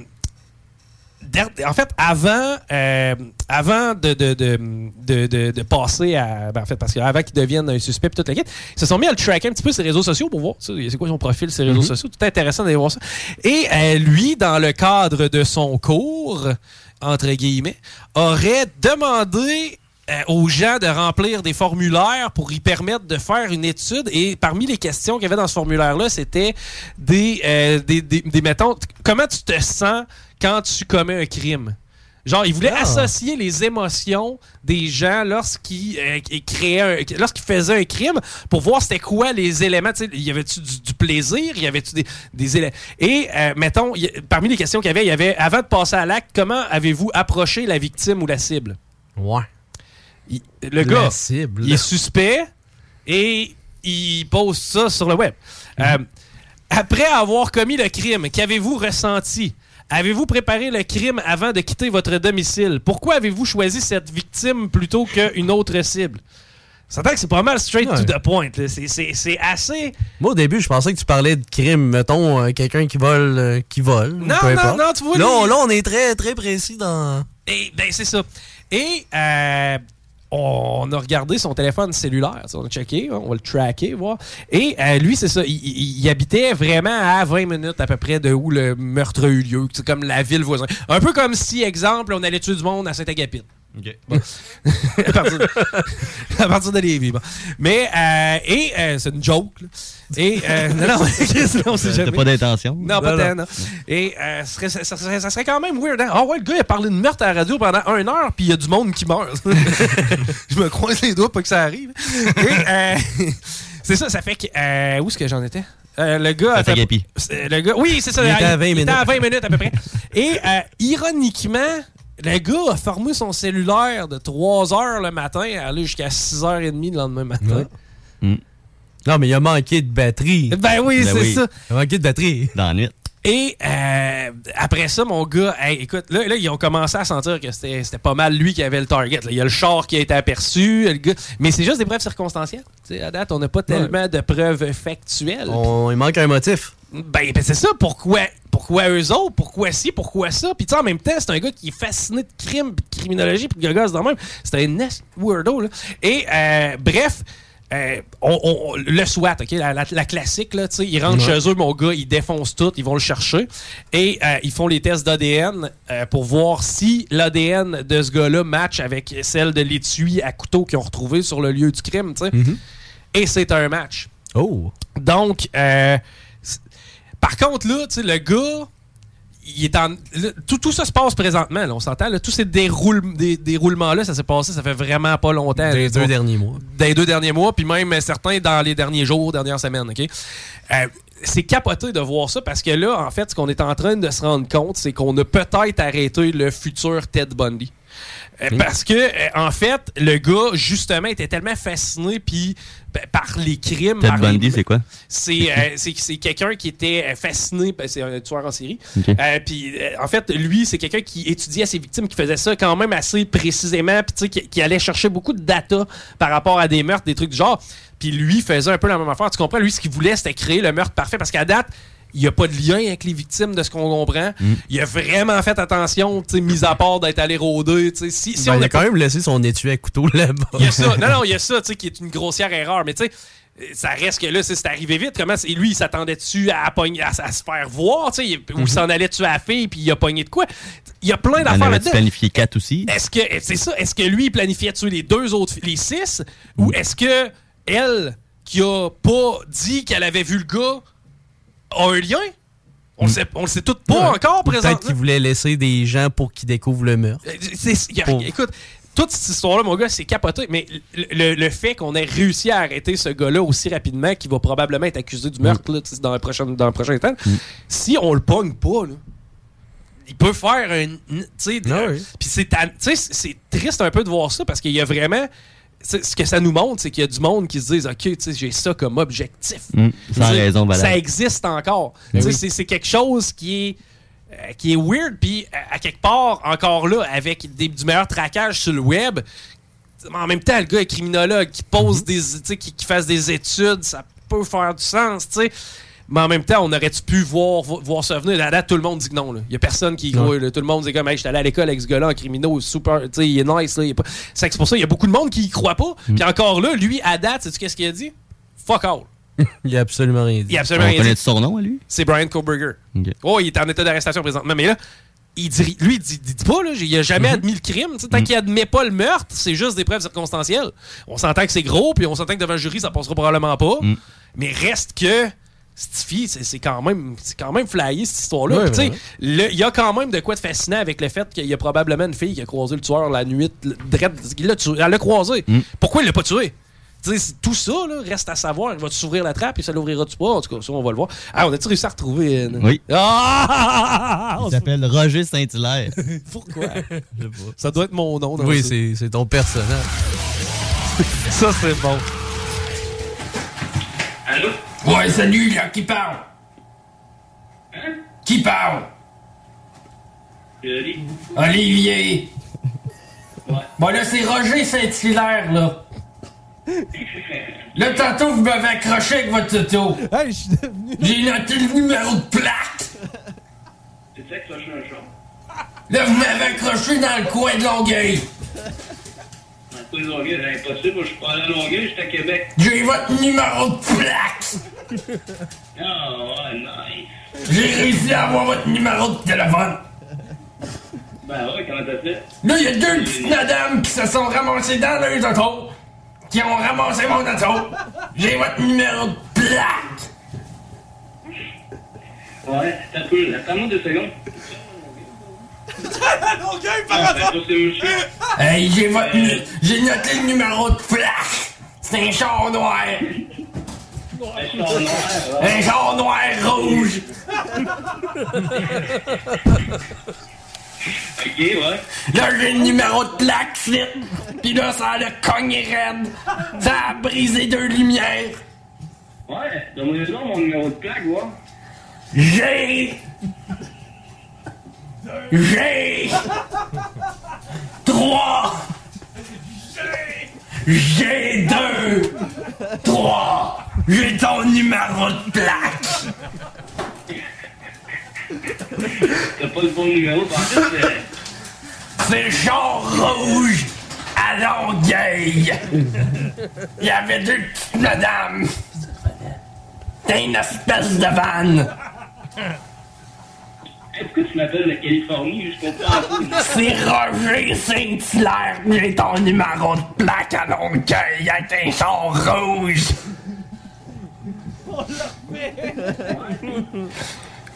en fait, avant, euh, avant de, de, de, de, passer à. ben, en fait, parce qu'avant qu'il devienne un suspect et toute la quête, ils se sont mis à le tracker un petit peu ses réseaux sociaux pour voir c'est quoi son profil, ses réseaux sociaux. Tout intéressant d'aller voir ça. Et euh, lui, dans le cadre de son cours, entre guillemets, aurait demandé euh, aux gens de remplir des formulaires pour y permettre de faire une étude. Et parmi les questions qu'il y avait dans ce formulaire-là, c'était des, euh, des, des, des, mettons, comment tu te sens quand tu commets un crime? Genre, il voulait Ah. associer les émotions des gens lorsqu'ils euh, créaient lorsqu'ils faisaient un crime pour voir c'était quoi les éléments. Sais, y avait-tu du, du plaisir? Y avait-tu des, des éléments? Et, euh, mettons, y- parmi les questions qu'il y avait, il y avait, avant de passer à l'acte, comment avez-vous approché la victime ou la cible? Ouais. le La gars, cible. il est suspect et il pose ça sur le web. Euh, après avoir commis le crime, qu'avez-vous ressenti? Avez-vous préparé le crime avant de quitter votre domicile? Pourquoi avez-vous choisi cette victime plutôt qu'une autre cible? Ça que c'est pas mal straight to the point. C'est- assez... Moi, au début, je pensais que tu parlais de crime. Mettons, euh, quelqu'un qui vole. euh, qui vole. Non, peu non, importe. non, tu vois, Là, là, on est très, très précis dans. Et ben c'est ça. Et euh, on a regardé son téléphone cellulaire, on a checké, on va le tracker, voir. Et euh, lui, c'est ça, il, habitait vraiment à 20 minutes à peu près de où le meurtre a eu lieu, comme la ville voisine. Un peu comme si, exemple, on allait tuer du monde à Saint-Agapit. Bon. [LAUGHS] à, partir de, [LAUGHS] à partir de Lévis, bon. Mais, euh, et euh, c'est une joke, là. Et, euh, [LAUGHS] non, non, T'as jamais. pas d'intention. Non, pas Non, non. non. Et euh, ce serait- ça, ça serait, ça serait quand même weird. Hein? Ah ouais, le gars, il a parlé de meurtre à la radio pendant une heure, puis il y a du monde qui meurt. Je me croise les doigts pour que ça arrive. Et euh, c'est ça, ça fait que. euh, où est-ce que j'en étais? Euh, le gars. Fait- c'est- le gars, oui, c'est ça. Il était à 20 il était minutes. à 20 minutes à peu près. Et euh, ironiquement, le gars a formé son cellulaire de 3 h le matin à aller jusqu'à 6h30 le lendemain matin. Non, mais il a manqué de batterie. Ben oui, Ben c'est oui. ça. Il a manqué de batterie. Dans la nuit. Et euh, après ça, mon gars, hey, écoute, là, là, ils ont commencé à sentir que c'était pas mal lui qui avait le target. là. Il y a le char qui a été aperçu, le gars. Mais c'est juste des preuves circonstancielles. Tu sais, à date, on n'a pas tellement de preuves factuelles. On- il manque un motif. Ben, ben, c'est ça. Pourquoi, pourquoi eux autres? Pourquoi ci? Pourquoi ça? Puis tu sais, en même temps, c'est un gars qui est fasciné de crime, de criminologie, puis de gogosse dans le même. C'est un nest weirdo, là. Et euh, bref, euh, on- on- le SWAT, OK? La, la- la classique, là, ils rentrent Ouais. chez eux, mon gars, ils défoncent tout, ils vont le chercher. Et euh, ils font les tests d'ADN euh, pour voir si l'ADN de ce gars-là match avec celle de l'étui à couteau qu'ils ont retrouvé sur le lieu du crime, sais. Et c'est un match. Oh. Donc, par contre, là, le gars, il est en. là, tout, tout ça se passe présentement, là, on s'entend. là. Tous ces déroule- déroulements-là, ça s'est passé, ça fait vraiment pas longtemps. Des deux derniers mois. Des deux derniers mois, puis même euh, certains dans les derniers jours, dernières semaines, OK? Euh, c'est capoté de voir ça parce que là, en fait, ce qu'on est en train de se rendre compte, c'est qu'on a peut-être arrêté le futur Ted Bundy. Euh, Parce que, euh, en fait, le gars, justement, était tellement fasciné puis ben, par les crimes. Ted par les- Bundy, c'est quoi? c'est euh, c'est c'est quelqu'un qui était fasciné, ben, c'est un tueur en série. Euh, puis en fait, lui, c'est quelqu'un qui étudiait ses victimes, qui faisait ça quand même assez précisément, puis tu sais, qui, qui allait chercher beaucoup de data par rapport à des meurtres, des trucs du genre. Puis lui faisait un peu la même affaire. Tu comprends? Lui, ce qu'il voulait, c'était créer le meurtre parfait parce qu'à date, il n'y a pas de lien avec les victimes de ce qu'on comprend. Il a vraiment fait attention, tu sais, mis à part d'être allé rôder. Si, si Ben, on il a quand même laissé son étui à couteau là-bas. il y a ça. Non, non, il y a ça, tu sais, qui est une grossière erreur. Mais tu sais, ça reste que là, c'est arrivé vite. Comment c'est- lui, il s'attendait-tu à, pogner- à, à se faire voir, tu sais, ou il s'en allait tuer la fille, puis il a pogné de quoi? Il y a plein d'affaires là-dedans. planifié 4 aussi? Est-ce que c'est ça? Est-ce que lui il planifiait tuer les deux autres, les six, ou est-ce que elle, qui a pas dit qu'elle avait vu le gars, a un lien? On le sait, on le sait tout pas encore Peut-être présent. qu'il voulait laisser des gens pour qu'ils découvrent le meurtre. Euh, c'est- y a- Pour- Écoute, toute cette histoire-là, mon gars, c'est capoté. Mais le, le- le fait qu'on ait réussi à arrêter ce gars-là aussi rapidement, qui va probablement être accusé du meurtre là, dans, le prochain, dans le prochain temps, si on le pogne pas, là, il peut faire un. Tu sais, ta- tu sais, c'est triste un peu de voir ça parce qu'il y a vraiment. Ce que ça nous montre, c'est qu'il y a du monde qui se disent OK, tu sais, j'ai ça comme objectif. Mm, sans raison valable. Ça existe encore. Ben oui. c'est- C'est quelque chose qui est euh, qui est weird, puis à quelque part, encore là, avec des- du meilleur traquage sur le web, en même temps, le gars est criminologue, qui pose Mhm. des, qui, qui fasse des études, ça peut faire du sens, tu sais. Mais en même temps, on aurait-tu pu voir, vo- voir ça venir? À la date, tout le monde dit que non. Il y a personne qui y croit. Là. Tout le monde dit comme, hey, j'étais allé à l'école avec ce gars-là en criminaux, super, tu sais, il est nice. Là, il est pas... C'est que c'est pour ça, il y a beaucoup de monde qui y croit pas. Mhm. Puis encore là, lui, à date, sais-tu qu'est-ce qu'il a dit? Fuck all. [LAUGHS] Il a absolument rien dit. Il a absolument On rien connaît dit. son nom à lui? C'est Brian Koberger. Ok. Oh, il est en état d'arrestation présentement. Mais là, il dit, lui, il dit, il dit pas, là, il a jamais admis le crime. Tant qu'il admet pas le meurtre, c'est juste des preuves circonstancielles. On s'entend que c'est gros, puis on s'entend que devant le jury, ça passera probablement pas. Mais reste que. Stiffy, c'est c'est quand même c'est quand même flyé cette ouais. le- Il y a quand même de quoi de fascinant avec le fait qu'il y a probablement une fille qui a croisé le tueur la nuit. le- elle l'a croisé. Pourquoi il l'a pas tué? Tu sais, c'est- tout ça là, reste à savoir. Il va-tu s'ouvrir la trappe et ça l'ouvrira-tu pas? En tout cas, ça, on va le voir. Ah, on a-tu réussi à retrouver. euh, Oui. Ah! Il s'appelle Roger Saint-Hilaire. [LAUGHS] Pourquoi? Ça doit être mon nom. dans Oui, c'est ton personnage. [LAUGHS] Ça, c'est bon. Allô? Ouais, salut, là, qui parle? Qui parle? Olivier. Bon, là, c'est Roger Saint-Hilaire, là. Là, tantôt, vous m'avez accroché avec votre auto. Hey, je suis devenu. J'ai noté le numéro de plaque. C'est ça que ça change un char. Là, vous m'avez accroché dans le coin de Longueuil. Un peu de Longueuil, c'est impossible. Moi, je suis pas à Longueuil, j'étais à Québec. J'ai votre numéro de plaque. Ah, ouais, nice. J'ai réussi à avoir votre numéro de téléphone. Ben ouais, comment t'as fait? Là, il y a deux petites madames qui se sont ramassées dans leurs autos, qui ont ramassé mon auto. J'ai votre numéro de plaque. Ouais, t'as peu. Attends-moi deux secondes. Longueuil, par hasard! c'est monsieur. Hey, j'ai votre nu- j'ai noté le numéro de plaque. C'est un char noir. Un char noir, rouge. Ok, ouais. Là, j'ai le numéro de plaque, slip. Pis là, ça a cogné raide. Ça a brisé deux lumières. Ouais, donne-moi donc mon numéro de plaque, ouais. J'ai. J'ai. Trois. J'ai deux. Trois. J'ai ton numéro de plaque. T'as pas le bon numéro, par contre, c'est... Char rouge à Longueuil. Il y avait deux petites madames. T'es une espèce de vanne. Pourquoi tu m'appelles de Californie? Je comprends. C'est Roger Saint-Hilaire. J'ai ton numéro de plaque à Longueuil avec un char rouge. [LAUGHS]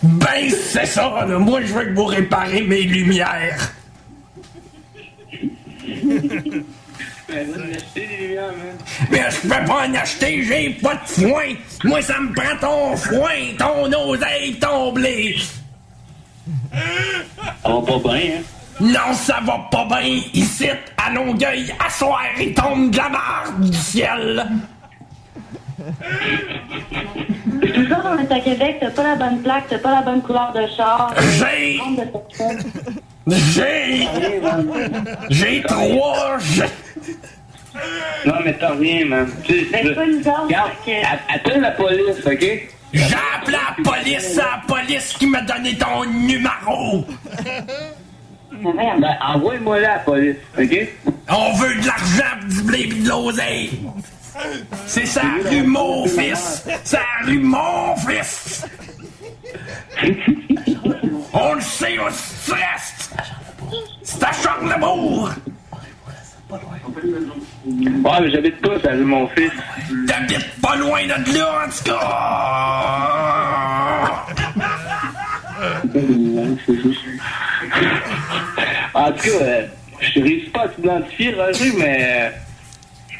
Ben, c'est ça, là. Moi, je veux que vous réparez mes lumières. Mais [LAUGHS] je peux pas en acheter, j'ai pas de foin. Moi, ça me prend ton foin, ton oseille, ton blé. Ça va pas bien, hein? Non, ça va pas bien. Ici, à Longueuil, à soir, il tombe de la marde du ciel. Toujours, on est à Québec, t'as pas la bonne plaque, t'as pas la bonne couleur de char. J'ai- J'ai... J'ai trois... j'ai- Non, mais t'as rien, man. Tu c'est pas Regarde, que- a- appelle la police, OK? J'ai appelé la police, c'est la police qui m'a donné ton numéro. Ben, envoie-moi là la police, OK? On veut de l'argent, pis du blé, pis de l'oseille. C'est ça, rue mon fils. C'est la rue mon fils. On le sait, on stresse. C'est à Charlebourg. Ouais, mais j'habite pas, ça, mon fils. T'habites pas loin de là, en tout cas. En tout cas, euh, je réussis pas à t'identifier, Roger, mais euh,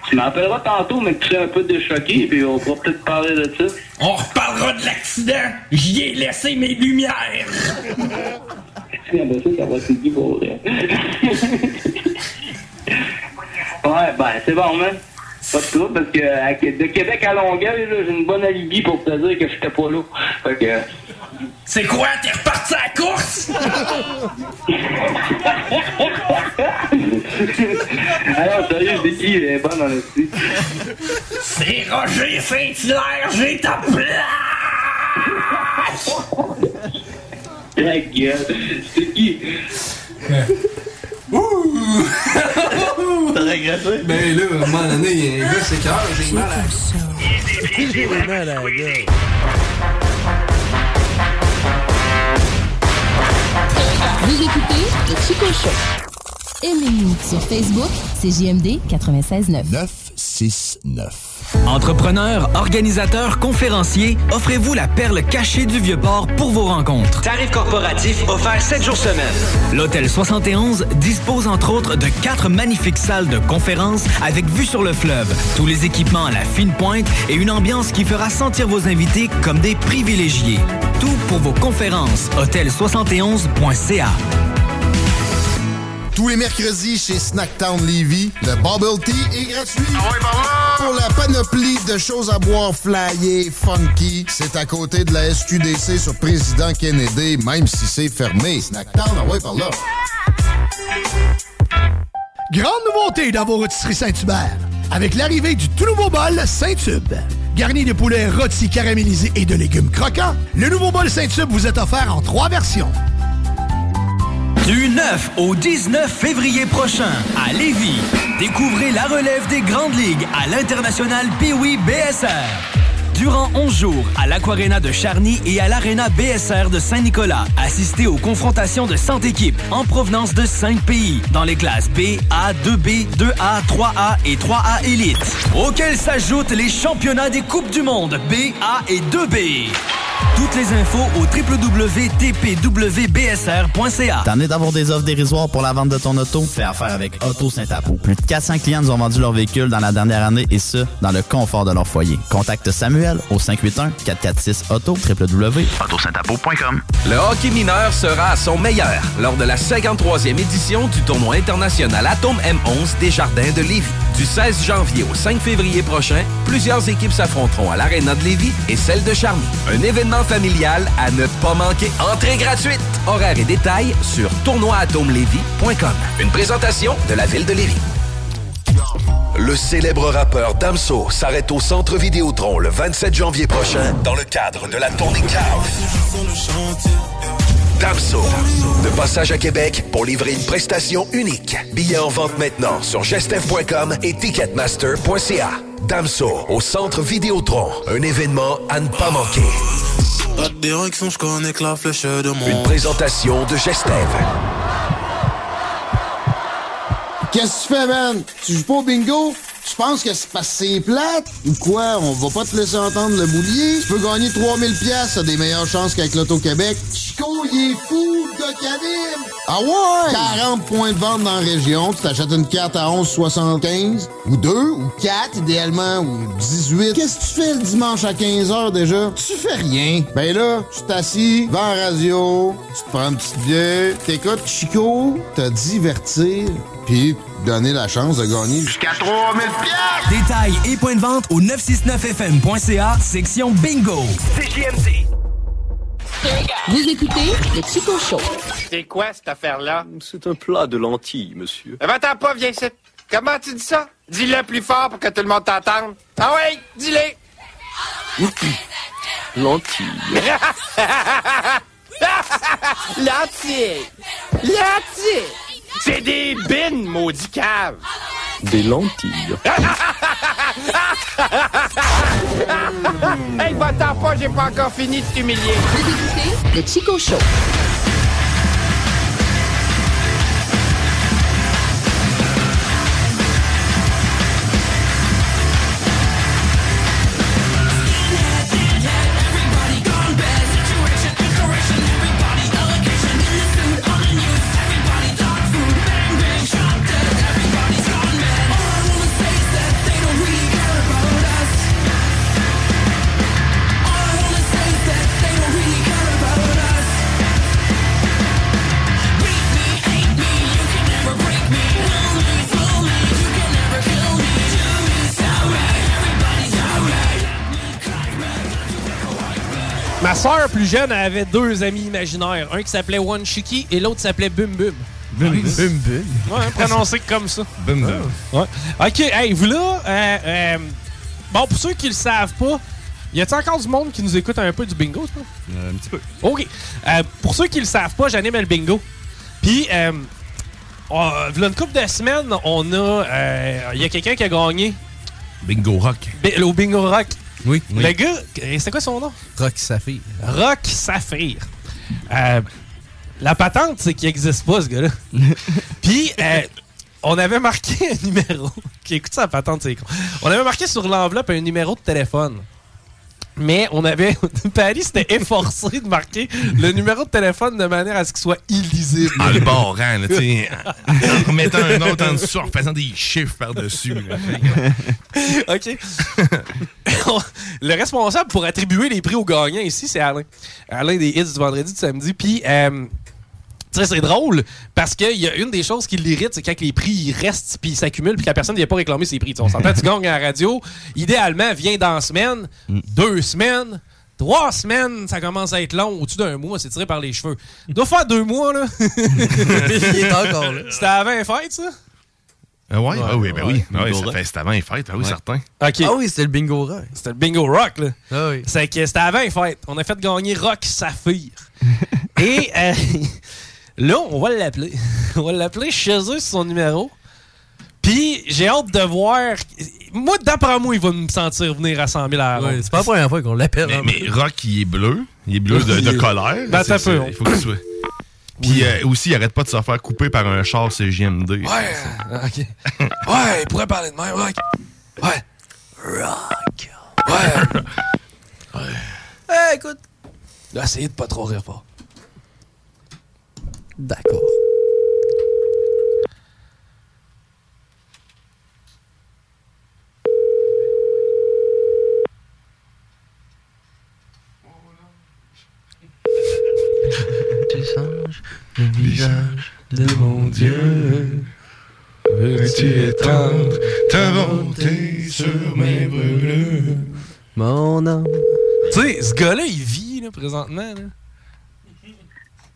tu m'appelleras tantôt, mais que tu es un peu déchoqué, puis on pourra peut-être parler de ça. On reparlera de l'accident. J'y ai laissé mes lumières. Ouais, [LAUGHS] ben ça, ça va être dit pour vrai. Ouais, ben c'est bon, man. Pas de trouble, parce que à- de Québec à Longueuil, j'ai une bonne alibi pour te dire que j'étais pas là. Fait que... C'est quoi, t'es reparti à la course? [LAUGHS] [LAUGHS] Alors, sérieux, c'est qui? Elle est bonne, en esti. C'est Roger Saint-Hilaire, j'ai ta place! La gueule. C'est qui? T'as regretté? Ben là, à un moment donné, il y a un gars, c'est cœur, j'ai mal à. J'ai mal à la gueule. Vous écoutez le Chico Show. Aimez-nous sur Facebook, c'est JMD 96.9. 969. Entrepreneurs, organisateurs, conférenciers, offrez-vous la perle cachée du Vieux-Port pour vos rencontres. Tarif corporatif offert 7 jours semaine. L'Hôtel 71 dispose entre autres de quatre magnifiques salles de conférences avec vue sur le fleuve, tous les équipements à la fine pointe et une ambiance qui fera sentir vos invités comme des privilégiés. Tout pour vos conférences. Hôtel71.ca. Tous les mercredis chez Snacktown Levy, le Bubble Tea est gratuit. Pour la panoplie de choses à boire flyées, funky, c'est à côté de la SQDC sur Président Kennedy, même si c'est fermé. Snacktown, ah ouais, par là. Grande nouveauté dans vos rôtisseries Saint-Hubert. Avec l'arrivée du tout nouveau bol Saint-Tube. Garni de poulet rôti caramélisé et de légumes croquants, le nouveau bol Saint-Tube vous est offert en trois versions. Du 9 au 19 février prochain, à Lévis, découvrez la relève des grandes ligues à l'international Pee-Wee BSR. Durant 11 jours, à l'Aquarena de Charny et à l'Arena BSR de Saint-Nicolas, assistez aux confrontations de 100 équipes en provenance de 5 pays, dans les classes B, A, 2B, 2A, 3A et 3A Elite, auxquels s'ajoutent les championnats des Coupes du Monde B, A et 2B. Toutes les infos au www.tpwbsr.ca. T'en es d'avoir des offres dérisoires pour la vente de ton auto? Fais affaire avec Auto Saint-Apo. Plus de 400 clients nous ont vendu leur véhicule dans la dernière année et ce, dans le confort de leur foyer. Contacte Samuel au 581-446-AUTO, www.autosaintapo.com. Le hockey mineur sera à son meilleur lors de la 53e édition du tournoi international Atome M11 des Jardins de Lévis. Du 16 janvier au 5 février prochain, plusieurs équipes s'affronteront à l'Arena de Lévis et celle de Charny. Un événement familial à ne pas manquer. Entrée gratuite. Horaires et détails sur tournoi-atome-lévis.com. Une présentation de la ville de Lévis. Le célèbre rappeur Damso s'arrête au Centre Vidéotron le 27 janvier prochain dans le cadre de la tournée Chaos. Damso, de passage à Québec pour livrer une prestation unique. Billets en vente maintenant sur gestev.com et ticketmaster.ca. Damso au Centre Vidéotron, un événement à ne pas manquer. Pas de direction, je connais que la flèche de mon. Une présentation de Gestev. Qu'est-ce que tu fais, man? Tu joues pas au bingo? Tu penses que c'est parce que plate? Ou quoi? On va pas te laisser entendre le boulier? Tu peux gagner 3000 pièces, t'as des meilleures chances qu'avec l'Auto-Québec. Chico, il est fou de calibre. Ah ouais? 40 points de vente dans la région. Tu t'achètes une carte à 11,75 ou 2 ou 4 idéalement ou 18. Qu'est-ce que tu fais le dimanche à 15h déjà? Tu fais rien. Ben là, tu t'assis, vends la radio, tu te prends une petite bière, t'écoutes Chico, te divertir, puis donner la chance de gagner jusqu'à 3000 pièces. Détails et points de vente au 969fm.ca, section bingo. CJMD. Vous écoutez le Chico Show. C'est quoi cette affaire-là? C'est un plat de lentilles, monsieur. Eh, Va-t'en pas, viens ici. Comment tu dis ça? Dis-le plus fort pour que tout le monde t'entende. Ah oui, dis-le. [COUGHS] [LAUGHS] lentilles. Lentilles. Lentilles. C'est des bines, maudit cave. Des lentilles. [LAUGHS] hey, va-t'en pas, j'ai pas encore fini de t'humilier. Vous écoutez le Chico Show. Plus jeune elle avait deux amis imaginaires. Un qui s'appelait One Chiki et l'autre s'appelait Bum Bum. Bum Bum Bum. Ouais, prononcé comme ça. Bum Bum. Ouais. OK, hey, vous là, euh, euh, bon, pour ceux qui le savent pas, y a-t-il encore du monde qui nous écoute un peu du bingo, c'est pas? un petit peu. OK. Euh, pour ceux qui le savent pas, j'anime le bingo. Puis, euh, v'là une couple de semaines, on a. euh, Il y a quelqu'un qui a gagné Bingo Rock. bi- au bingo rock. Oui. Le gars, euh, c'est quoi son nom? Rock Saphir. Rock Saphir. Euh, la patente, c'est qu'il n'existe pas, ce gars-là. [LAUGHS] Puis, euh, on avait marqué un numéro. [LAUGHS] Écoute ça, la patente, c'est con. On avait marqué sur l'enveloppe un numéro de téléphone. Mais on avait. [LAUGHS] Paris s'était efforcé de marquer le numéro de téléphone de manière à ce qu'il soit illisible. En le barrant, là, tu sais. En remettant un autre en dessous, en faisant des chiffres par-dessus. OK. [LAUGHS] le responsable pour attribuer les prix aux gagnants ici, c'est Alain. Alain des hits du vendredi, du samedi. Puis, euh, tu sais, c'est drôle parce qu'il y a une des choses qui l'irrite, c'est quand les prix ils restent puis ils s'accumulent puis que la personne ne vient pas réclamer ses prix. Tu sais, on s'entend, tu gagnes à la radio. Idéalement, viens dans la semaine, deux semaines. Trois semaines, ça commence à être long. Au-dessus d'un mois, c'est tiré par les cheveux. Il doit faire deux mois, là. [LAUGHS] Il est encore là. C'était avant les fêtes, ça? Ah ouais? Ah oui, ben oui. Ah oui, fait c'était avant les fêtes, ah oui, Ouais. certain. Ah oui, c'était le bingo rock. C'était le bingo rock, là. Ah oui. C'est que c'était avant les fêtes. On a fait gagner Rock Saphir. [LAUGHS] Et euh, là, on va l'appeler. [LAUGHS] On va l'appeler chez eux sur son numéro. Puis j'ai hâte de voir. Moi, d'après moi, il va me sentir venir à 100 000 à la Ouais, ronde. c'est pas la première fois qu'on l'appelle. Mais, hein. mais Rock, il est bleu. Il est bleu de, [LAUGHS] colère. Ben, C'est- attends un peu, c'est- on- Il faut qu'il soit. Puis euh, aussi, il arrête pas de se faire couper par un char CGMD. Ouais, euh, ok. Ouais, il pourrait parler de même, Rock. Ouais. Rock. Ouais. [LAUGHS] Eh, écoute. Là, essayez de pas trop rire fort. D'accord. [LAUGHS] Tu changes le visage de mon Dieu. Veux-tu étendre ta bonté sur mes brûlures? Mon âme. Tu sais, ce gars-là, il vit, là, présentement, là.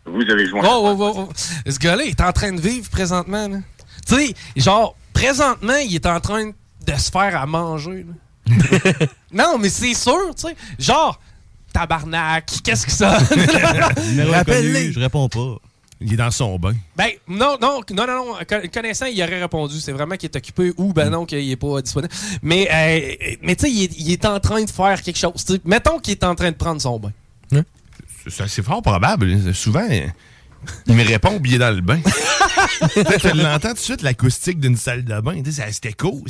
Vous avez joué. Oh, oh, oh, oh. Ce gars-là, il est en train de vivre présentement. là. Tu sais, genre, présentement, il est en train de se faire à manger. là. [LAUGHS] non, mais c'est sûr, tu sais. Genre, tabarnak, qu'est-ce que ça? [LAUGHS] Rappelle-les. je réponds pas. Il est dans son bain. Ben, non, non, non, non, non. Con- Connaissant, il aurait répondu. C'est vraiment qu'il est occupé ou, ben non, qu'il est pas disponible. Mais, euh, mais tu sais, il, est- il est en train de faire quelque chose. Mettons qu'il est en train de prendre son bain. C'est assez fort probable. Souvent, il me répond est dans le bain. [LAUGHS] tu l'entends tout de suite, l'acoustique d'une salle de bain. C'était cool.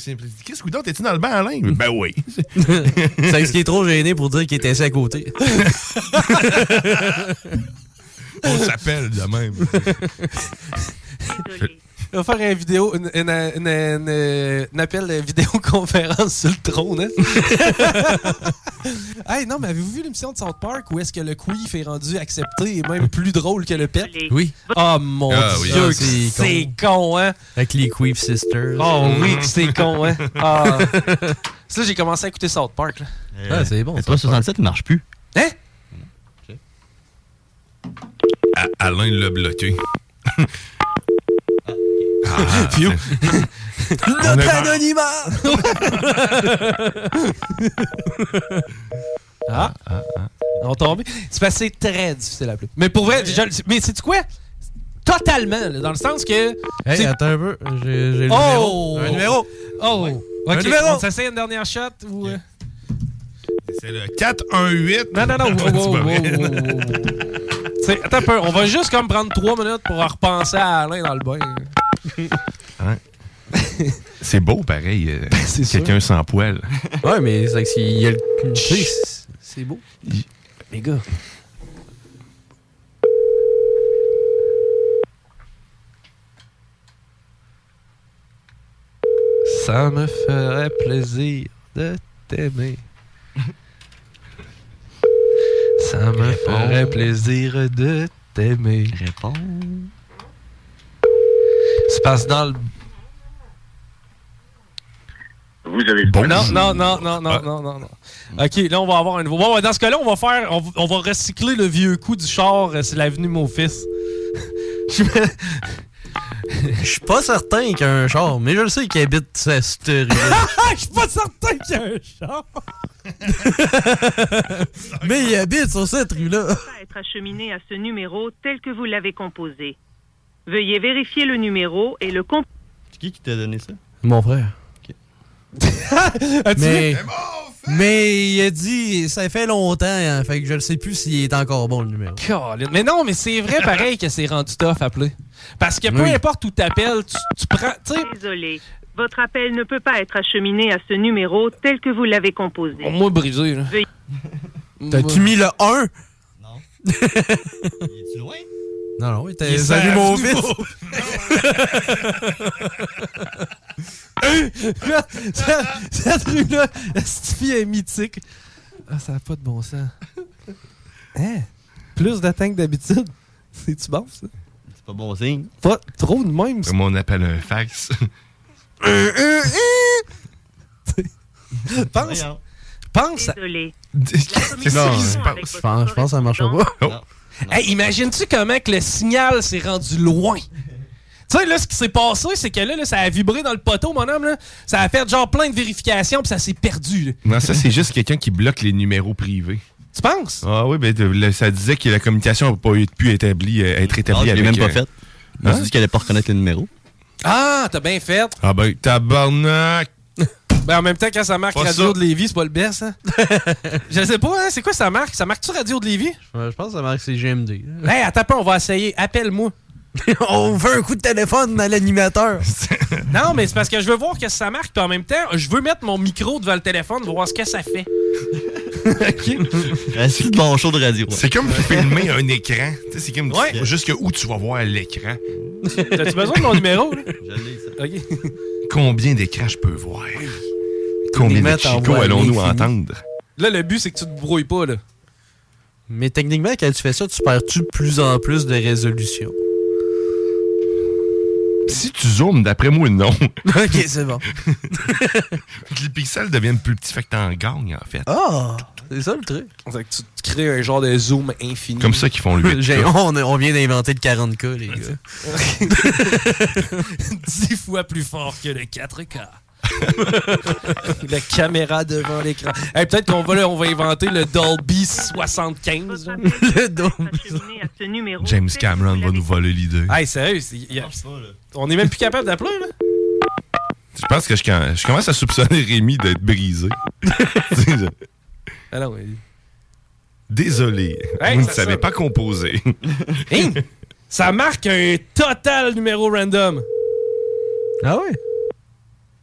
Qu'est-ce que t'es-tu dans le bain, Alain? Ben oui. [LAUGHS] C'est ce qui est trop gêné pour dire qu'il était assis à côté. [LAUGHS] On s'appelle de même. On va faire un vidéo, une, une, une- une- une appel de vidéoconférence [LAUGHS] sur le trône. Hein? [LAUGHS] hey, non, mais avez-vous vu l'émission de South Park où est-ce que le queef est rendu accepté et même plus drôle que le pet? Oui. Oh mon Ah oui. dieu, Ah, c'est con. hein? Avec les Queef Sisters. Oh oui, que c'est con, hein? Ah. [LAUGHS] C'est là j'ai commencé à écouter South Park. Là. Ah, c'est bon. Le 367 il marche plus. Hein? À- Alain l'a bloqué. Ah, Phew. c'est- [LAUGHS] On Notre a- anonymat! ah, on tombe. C'est c'est très difficile à appeler. Mais pour vrai, déjà, mais c'est quoi? Totalement, là, dans le sens que. Hey, attends un peu. J'ai j'ai le Oh! numéro. Un numéro. Oh! Un Ok, numéro. on s'essaye une dernière shot ou. euh? C'est le 418. Non, non, non. [LAUGHS] wow, wow, wow, [LAUGHS] Attends un peu. On va juste comme prendre trois minutes pour repenser à Alain dans le bain. C'est beau, pareil. euh, c'est Quelqu'un sans poil. Ouais, mais c'est que s'il y a le. tu sais, c'est- C'est beau. Les gars. Ça me ferait plaisir de t'aimer. Ça me ferait plaisir de t'aimer. Réponds. Parce que dans le. Vous avez Non, non, non, non, non, non, non, non. Ok, là, on va avoir un nouveau. Bon, ouais, dans ce cas-là, on va faire. On, va- on va recycler le vieux coup du char, euh, c'est l'avenue mon fils. [LAUGHS] Je Je suis pas certain qu'il y a un char, mais je le sais qu'il habite cette rue-là. [LAUGHS] Je suis pas certain qu'il y a un char. [LAUGHS] mais il habite sur cette rue-là. être acheminé à ce numéro tel que vous l'avez composé. Veuillez vérifier le numéro et le comp... C'est qui qui t'a donné ça? Mon frère. [LAUGHS] As-tu mais, mais il a dit, ça fait longtemps, hein, fait que je ne sais plus s'il est encore bon le numéro. Mais non, mais c'est vrai pareil que c'est rendu tough à appeler. Parce que peu Oui. importe où t'appelles, tu, tu prends. Désolé. Votre appel ne peut pas être acheminé à ce numéro tel que vous l'avez composé. au moins brisé, T'as-tu mis le 1? Non. [LAUGHS] Es-tu loin? Non, non, il était. Salut mon fils! cette, [LAUGHS] rue-là, cette fille est mythique. Ah, ça n'a pas de bon sens. Hein? Plus d'attentes que d'habitude. C'est-tu bon, ça? C'est pas bon signe. Pas trop de même. ça. Comme on appelle un fax. [LAUGHS] Pense. Pense. Désolé. [LAUGHS] Qu'est-ce qui Non, se je passe? pense, je pense que ça marchera pas. Hey, imagines-tu comment que le signal s'est rendu loin? Tu sais, là, ce qui s'est passé, c'est que là, là, ça a vibré dans le poteau, mon homme. Là. Ça a fait genre plein de vérifications, puis ça s'est perdu. là. Non, ça, c'est juste quelqu'un qui bloque les numéros privés. Tu penses? Ah oui, ben, le- ça disait que la communication n'a pas eu- pu établie, euh, être établie l'ai avec... même pas euh, fait. Je me Hein? suis dit qu'elle allait pas reconnaître le numéro. Ah, t'as bien fait. Ah ben, tabarnak! Ben, en même temps, quand ça marque Pas Radio ça. de Lévis, c'est pas le best, hein? [LAUGHS] Je sais pas, hein? C'est quoi ça marque? Ça marque-tu Radio de Lévis? Ouais, Je pense que ça marque c'est GMD. [LAUGHS] Hey, attends un peu, on va essayer. Appelle-moi. [LAUGHS] On veut un coup de téléphone à l'animateur. Non, mais c'est parce que je veux voir que ça marque, puis en même temps, je veux mettre mon micro devant le téléphone, voir ce que ça fait. C'est le bon show de radio. C'est comme filmer un écran. Tu sais, c'est comme Ouais. jusque où tu vas voir l'écran. T'as-tu besoin de mon numéro? Là? Je l'ai, ça. OK. Combien d'écrans je peux voir? Combien de voix allons-nous entendre? Là, le but, c'est que tu te brouilles pas, là. Mais techniquement, quand tu fais ça, tu perds-tu de plus en plus de résolution? Si tu zoomes, d'après moi, non. [LAUGHS] ok, c'est bon. [LAUGHS] Les pixels deviennent plus petits, fait que t'en gagnes, en fait. Ah! C'est ça le truc. C'est que tu, crées un genre de zoom infini. Comme ça qu'ils font le [LAUGHS] 8 J'ai- on, on vient d'inventer le 40K, les gars. Dix fois plus fort que le 4K. [LAUGHS] la caméra devant l'écran. Hey, Peut-être qu'on va, là, on va inventer le Dolby 75. là. [LAUGHS] le Dolby. Acheminé à ce numéro James Cameron vous va nous voler l'idée. Hey, sérieux, c'est- y a- on est même plus capable d'appeler, là? Je pense que je, je commence à soupçonner Rémi d'être brisé. Ah non, Désolé, Hey, vous ne ça savez sonne. pas composer. Hein? Ça marque un total numéro random. Ah ouais?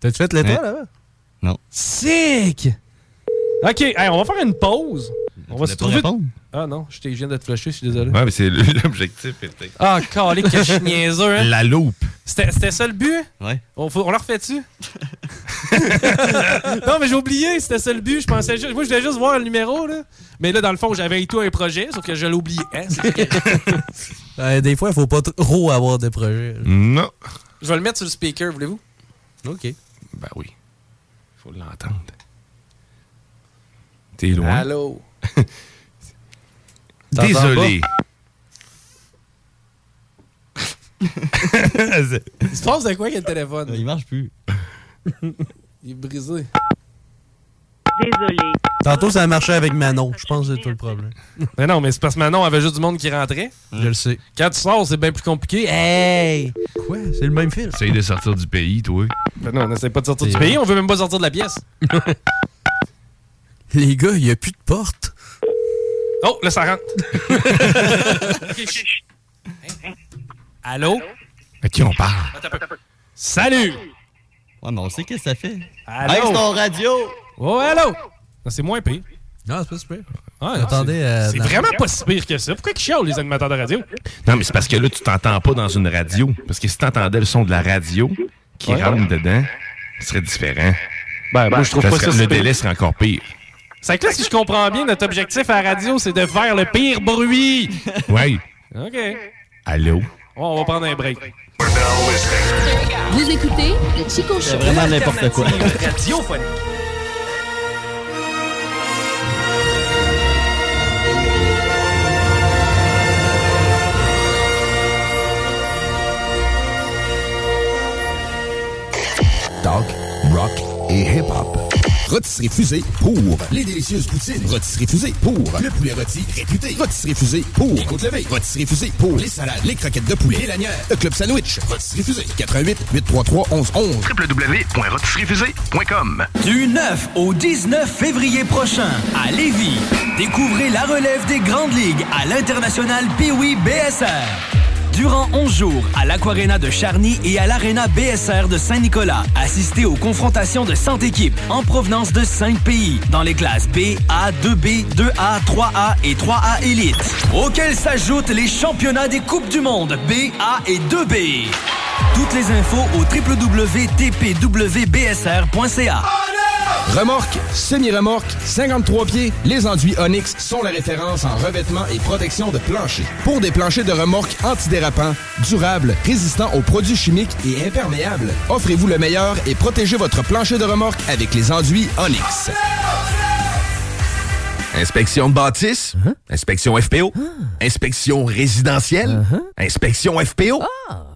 T'as-tu fait l'étoile Hein? là-bas? Non. Sick! OK, hey, on va faire une pause. On va se trouver... Ah non, je viens de te flusher, je suis désolé. Ouais, mais c'est [LAUGHS] l'objectif. Ah, calé que je niaiseux, hein? La loupe. C'était ça le but? Ouais. On, faut- on le refait-tu? [LAUGHS] non, mais j'ai oublié, c'était ça le but. Je pensais juste, moi, je voulais juste voir le numéro, là. Mais là, dans le fond, j'avais tout un projet, sauf que je. Hein? Qui- Euh, des fois, il faut pas trop avoir de projets. Non. je vais le mettre sur le speaker, voulez-vous? OK. Ben oui. Faut l'entendre. T'es loin. Allô? [LAUGHS] Désolé. [LAUGHS] [LAUGHS] Il se passe de quoi, quel téléphone? Il marche plus. Il est brisé. Désolé. Tantôt, ça a marché avec Manon. Je pense que c'est tout le problème. [LAUGHS] Mais non, mais c'est parce que maintenant, on avait juste du monde qui rentrait. Je le sais. Quand tu sors, c'est bien plus compliqué. Hey! Quoi? C'est le même film. Essaye de sortir du pays, toi. Ben non, on n'essaie pas de sortir du pays, on veut même pas sortir de la pièce. [LAUGHS] Les gars, il n'y a plus de porte. Oh, là, ça rentre. [LAUGHS] Allô? À qui on parle? Salut! Ouais, mais on sait qu'est-ce que ça fait. Allô? Hey, c'est ton radio! Oh, allô? Non, c'est moins pire. Non, c'est pas super. Ah, Attendez, c'est- euh, C'est dans- vraiment pas si pire que ça. Pourquoi ils chialent, les animateurs de radio? Non, mais c'est parce que là, tu t'entends pas dans une radio. Parce que si t'entendais le son de la radio qui Ouais. rentre dedans, ce serait différent. Ben, moi, je trouve pas ça serait- si Le pire. délai serait encore pire. C'est que là, si je comprends bien, notre objectif à la radio, c'est de faire le pire bruit. Ouais. OK. Allô? Bon, on va prendre un break. Vous écoutez le Chico Show. C'est vraiment n'importe quoi. radiophonique. Talk, rock et hip-hop. Rôtisserie Fusée pour les délicieuses poutines. Rôtisserie Fusée pour le poulet rôti réputé. Rôtisserie Fusée pour les côtes levées. Rôtisserie Fusée pour les salades, les croquettes de poulet, les lanières, le club sandwich. Rôtisserie Fusée. 88 833 1111 www.rôtisseriefusée.com Du 9 au 19 février prochain, à Lévis, découvrez la relève des grandes ligues à l'international Pee-Wee BSR. Durant 11 jours, à l'Aquarena de Charny et à l'Arena BSR de Saint-Nicolas, assistez aux confrontations de 100 équipes en provenance de 5 pays, dans les classes B, A, 2B, 2A, 3A et 3A Elite, auxquels s'ajoutent les championnats des Coupes du Monde B, A et 2B. Toutes les infos au www.tpwbsr.ca. Remorque, semi-remorque, 53 pieds, les enduits Onyx sont la référence en revêtement et protection de plancher. Pour des planchers de remorque antidérapants, durables, résistants aux produits chimiques et imperméables, offrez-vous le meilleur et protégez votre plancher de remorque avec les enduits Onyx. Inspection de bâtisse, inspection FPO, inspection résidentielle, inspection FPO.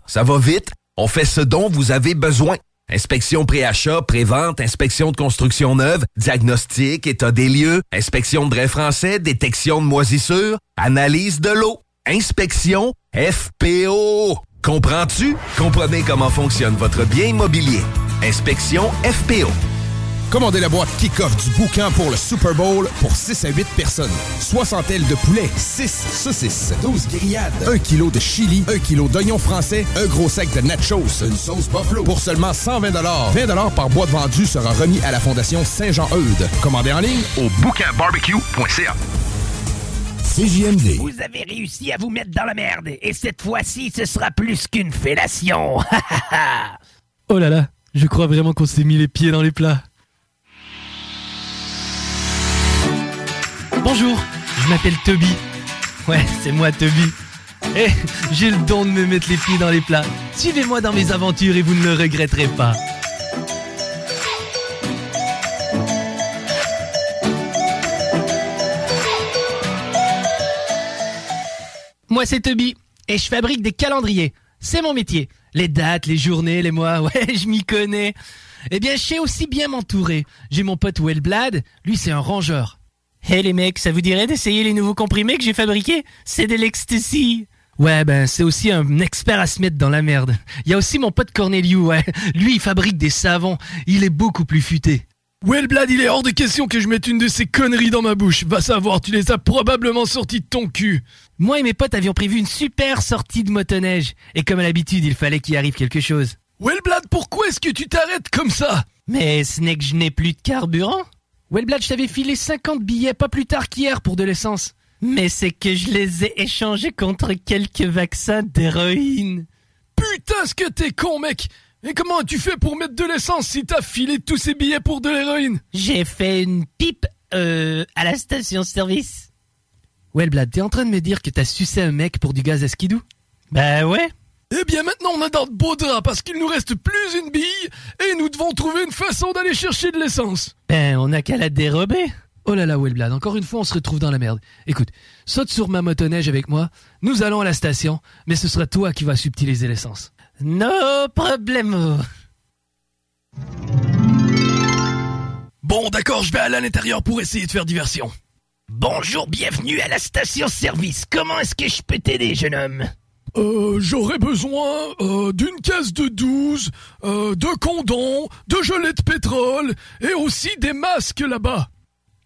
Ça va vite, on fait ce dont vous avez besoin. Inspection pré-achat, pré-vente, inspection de construction neuve, diagnostic, état des lieux, inspection de drain français, détection de moisissures, analyse de l'eau, inspection FPO. Comprends-tu? Comprenez comment fonctionne votre bien immobilier. Inspection FPO. Commandez la boîte kick-off du boucan pour le Super Bowl pour 6 à 8 personnes. 60 ailes de poulet, 6 saucisses, 12 grillades, 1 kg de chili, 1 kg d'oignons français, un gros sac de nachos, une sauce buffalo pour seulement 120 20 par boîte vendue sera remis à la Fondation Saint-Jean-Eudes. Commandez en ligne au boucanbarbecue.ca. CJMD. Vous avez réussi à vous mettre dans la merde, et cette fois-ci, ce sera plus qu'une fellation. [LAUGHS] Oh là là, je crois vraiment qu'on s'est mis les pieds dans les plats. Bonjour, je m'appelle Toby. Ouais, c'est moi Toby. Eh, j'ai le don de me mettre les pieds dans les plats. Suivez-moi dans mes aventures et vous ne le regretterez pas. Moi, c'est Toby, et je fabrique des calendriers. C'est mon métier. Les dates, les journées, les mois, [LAUGHS] ouais, je m'y connais. Eh bien, je sais aussi bien m'entourer. J'ai mon pote Wellblad, lui c'est un rangeur. Hé les mecs, ça vous dirait d'essayer les nouveaux comprimés que j'ai fabriqués? C'est de l'ecstasy Ouais, ben c'est aussi un expert à se mettre dans la merde. Il y a aussi mon pote Corneliu, ouais. Lui, il fabrique des savons. Il est beaucoup plus futé. Wellblad, il est hors de question que je mette une de ces conneries dans ma bouche. Va savoir, tu les as probablement sorties de ton cul. Moi et mes potes avions prévu une super sortie de motoneige. Et comme à l'habitude, il fallait qu'il arrive quelque chose. Wellblad, pourquoi est-ce que tu t'arrêtes comme ça? Mais ce n'est que je n'ai plus de carburant. Wellblad, je t'avais filé 50 billets pas plus tard qu'hier pour de l'essence. Mais c'est que je les ai échangés contre quelques vaccins d'héroïne. Putain, ce que t'es con, mec Et comment tu fais pour mettre de l'essence si t'as filé tous ces billets pour de l'héroïne? J'ai fait une pipe euh, à la station-service. Ouais, Blad, t'es en train de me dire que t'as sucé un mec pour du gaz à skidou Bah ouais. Eh bien maintenant on a dans de beaux draps parce qu'il nous reste plus une bille et nous devons trouver une façon d'aller chercher de l'essence. Ben, on a qu'à la dérober. Oh là là, Wellblad, encore une fois on se retrouve dans la merde. Écoute, saute sur ma motoneige avec moi, nous allons à la station, mais ce sera toi qui vas subtiliser l'essence. No problemo. Bon d'accord, je vais aller à l'intérieur pour essayer de faire diversion. Bonjour, bienvenue à la station-service. Comment est-ce que je peux t'aider, jeune homme? Euh, j'aurais besoin euh, d'une caisse de 12, euh, de condons, de gelée de pétrole et aussi des masques là-bas.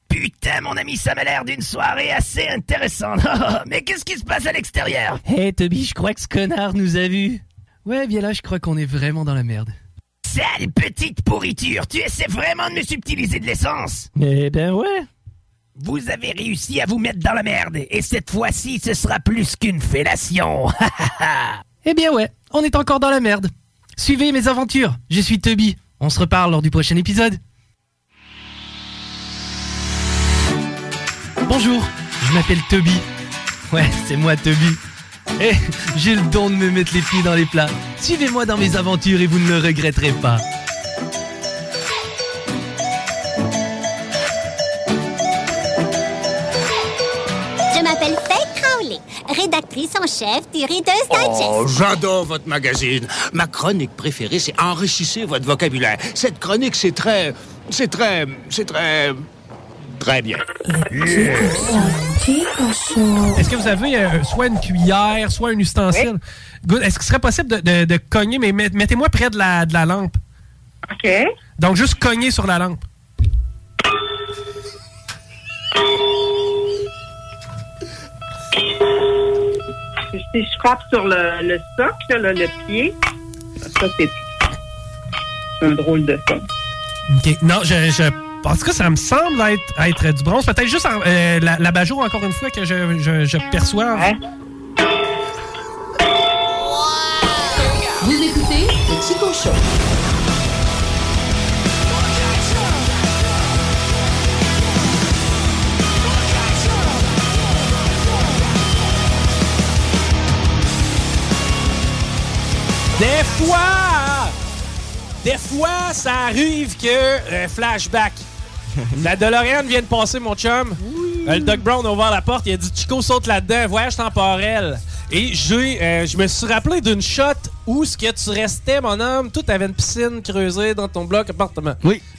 Putain, mon ami, ça m'a l'air d'une soirée assez intéressante. [LAUGHS] Mais qu'est-ce qui se passe à l'extérieur? Hé, hey, Toby, je crois que ce connard nous a vus. Ouais, bien là, je crois qu'on est vraiment dans la merde. Sale petite pourriture, tu essaies vraiment de me subtiliser de l'essence? Eh ben ouais. Vous avez réussi à vous mettre dans la merde, et cette fois-ci, ce sera plus qu'une fellation. [LAUGHS] eh bien ouais, on est encore dans la merde. Suivez mes aventures, je suis Toby. On se reparle lors du prochain épisode. Bonjour, je m'appelle Toby. Ouais, c'est moi Toby. Eh, j'ai le don de me mettre les pieds dans les plats. Suivez-moi dans mes aventures et vous ne le regretterez pas. Rédactrice en chef du Reader's Digest. Oh, j'adore votre magazine. Ma chronique préférée, c'est enrichissez votre vocabulaire. Cette chronique, c'est très, c'est très, c'est très, très bien. Est-ce que vous avez euh, soit une cuillère, soit un ustensile? Good. Est-ce qu'il serait possible de, de- de cogner, mais met- mettez-moi près de la, de la lampe. OK. Donc, juste cogner sur la lampe. Si je frappe sur le, le socle, là, le pied, ça, c'est un drôle de son. Non, je, je pense que ça me semble être, être du bronze. Peut-être juste en- euh, la, la bajour, encore une fois, que je, je, je perçois. Vous écoutez le Chico Show. Fois, des fois, ça arrive que euh, flashback. [LAUGHS] La DeLorean vient de passer, mon chum. Euh, le Doc Brown a ouvert la porte, il a dit Chico saute là-dedans, voyage temporel. Et j'ai, euh, je me suis rappelé d'une shot où ce que tu restais, mon homme, tout avait une piscine creusée dans ton bloc appartement. Oui. [LAUGHS]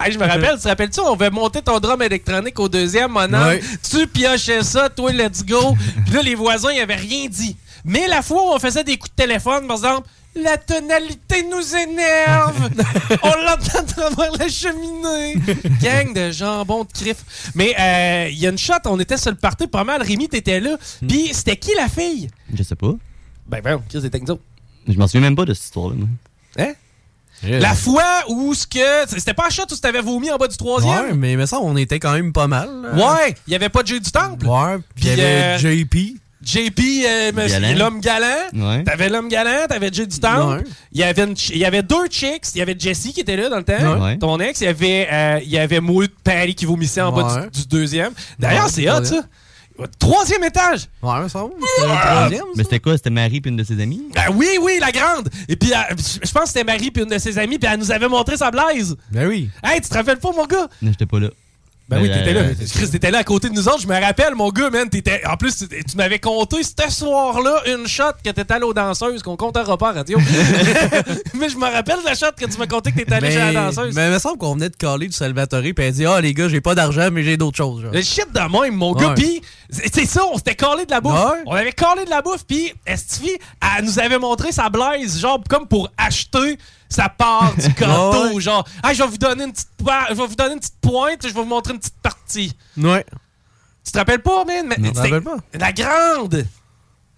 Hey, je me rappelle, tu te rappelles-tu, on avait monter ton drum électronique au deuxième, mon homme? Tu piochais ça, toi, let's go. Puis là, les voisins, ils avaient rien dit. Mais la fois où on faisait des coups de téléphone, par exemple, la tonalité nous énerve. [LAUGHS] on l'entend à travers la cheminée. Gang de jambon de crif. Mais euh, il y a une shot, on était sur le party, pas mal. Rémi, t'étais là. Puis c'était qui la fille? Je sais pas. Ben, ben, Chris, c'était nous autres. Je m'en souviens même pas de cette histoire-là. moi. Hein? La fois où ce que. C'était pas un shot où t'avais vomi en bas du troisième? Ouais, mais mais ça, on était quand même pas mal. là. Ouais, il y avait pas de jeu du temple. Ouais, puis il y avait euh, JP. JP, euh, l'homme galant. Ouais. T'avais l'homme galant, t'avais Jay du. Ouais. Il, y avait une ch- il y avait deux chicks. Il y avait Jessie qui était là dans le temps. Ouais. Ton ex. Il y avait, euh, il y avait moi, Paris qui vomissait en bas du, du deuxième. D'ailleurs, Ouais, c'est hot, ça. Troisième étage. Ouais, ça va. C'était le troisième. Mais c'était quoi? C'était Marie puis une de ses amies? Ah oui, oui, la grande. Et puis, euh, je pense que c'était Marie puis une de ses amies, puis elle nous avait montré sa blaze. Ben oui. Hey, tu te rappelles pas, mon gars? Non, j'étais pas là. Ben oui, t'étais là. Chris, t'étais là à côté de nous autres. Je me rappelle, mon gars, man. T'étais... En plus, tu, m'avais compté ce soir-là une shot que t'étais allé aux danseuses, qu'on comptera pas à radio. [LAUGHS] mais je me rappelle de la shot que tu m'as conté que t'étais allé Mais, chez la danseuse. mais il me semble qu'on venait de caler du Salvatore, puis elle dit Ah, les gars, j'ai pas d'argent, mais j'ai d'autres choses. genre. Le shit de même, mon gars. Ouais. Pis, c'est c'est ça, on s'était collé de la bouffe. Ouais. On avait collé de la bouffe, puis Estifi, elle nous avait montré sa blaze, genre, comme pour acheter sa part du [LAUGHS] gâteau. Ouais. Genre, ah, je vais vous donner une petite je vais vous donner une petite pointe, je vais vous montrer une petite partie. Ouais. Tu te rappelles pas, man? Mais Non, je me c'était rappelle pas. La grande!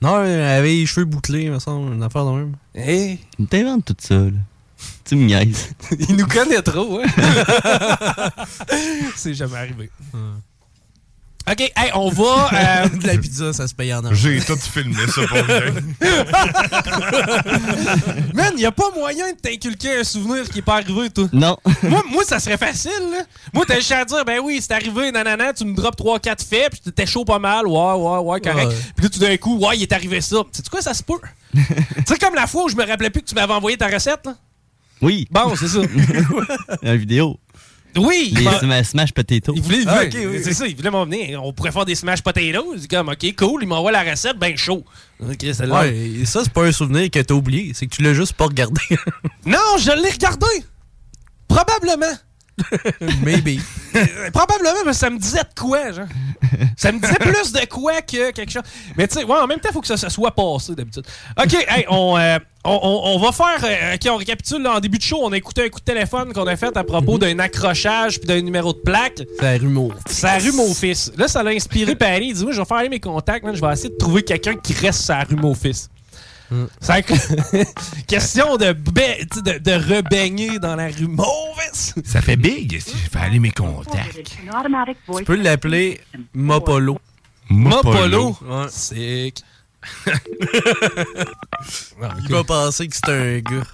Non, elle avait les cheveux bouclés, il me semble, une affaire de même. Hey. Tu t'inventes tout ça, là. Tu me niaises. [LAUGHS] Il nous connaît trop, hein? [LAUGHS] C'est jamais arrivé. OK, hey, on va. euh, de la pizza, ça se paye en argent. J'ai tout filmé ça pour vrai. [LAUGHS] Man, y a pas moyen de t'inculquer un souvenir qui est pas arrivé, toi. Non. [LAUGHS] moi, moi, ça serait facile, là. Moi, t'as juste à dire, ben oui, c'est arrivé, nanana, tu me drops 3-4 faits, puis t'étais chaud pas mal, ouais, ouais, ouais, correct. Ouais. Puis là, tout d'un coup, ouais, il est arrivé ça. Tu sais quoi, ça se peut? [LAUGHS] tu sais, comme la fois où je me rappelais plus que tu m'avais envoyé ta recette, là. Oui. Bon, c'est ça. La vidéo. Oui. Les bah- sma- smash potato. Il voulait, Ah, oui, c'est oui. ça, il voulait m'emmener. On pourrait faire des smash potatoes. C'est comme, OK, cool, il m'envoie la recette, ben chaud. Ouais, et ça, c'est pas un souvenir que t'as oublié, c'est que tu l'as juste pas regardé. [LAUGHS] Non, je l'ai regardé. Probablement. [LAUGHS] Maybe. Euh, Probablement, mais ça me disait de quoi, genre. Ça me disait plus de quoi que quelque chose. Mais tu sais, ouais, en même temps, il faut que ça, ça soit passé d'habitude. OK, hey, on, euh, on, on- on va faire. euh, OK, on récapitule. là, en début de show, on a écouté un coup de téléphone qu'on a fait à propos d'un accrochage puis d'un numéro de plaque. Ça rue Ça rue mon fils. Là, ça l'a inspiré Paris. Il dit Moi, je vais faire aller mes contacts, man, je vais essayer de trouver quelqu'un qui reste sur la rue mon fils. [LAUGHS] C'est question de, sais, de, de rebaigner dans la rue Mauvaise. Ça fait big. si Je vais aller mes contacts. Tu peux l'appeler Mopolo. Mopolo? Ouais. Sick. [LAUGHS] Il va penser que c'est un gars.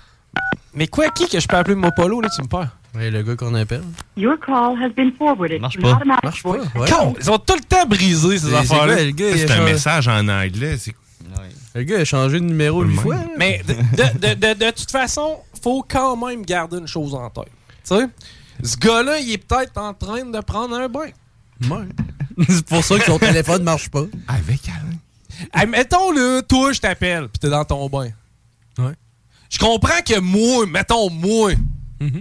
Mais quoi, qui que je peux appeler Mopolo, là, tu me perds? Ouais, le gars qu'on appelle. Your call has been forwarded. Marche pas. automatic Marche voice- pas. Ouais. Con, Ils ont tout le temps brisé, ces affaires-là. c'est quoi, un message en anglais. c'est- Le gars a changé de numéro huit fois. Mais de, de- de- de- de toute façon, faut quand même garder une chose en tête. Tu sais, ce gars-là, il est peut-être en train de prendre un bain. Ouais. [LAUGHS] c'est pour ça que son téléphone marche pas. Avec Alain. Hey, mettons, là, toi, je t'appelle, pis t'es dans ton bain. Ouais. Je comprends que moi, mettons, moi,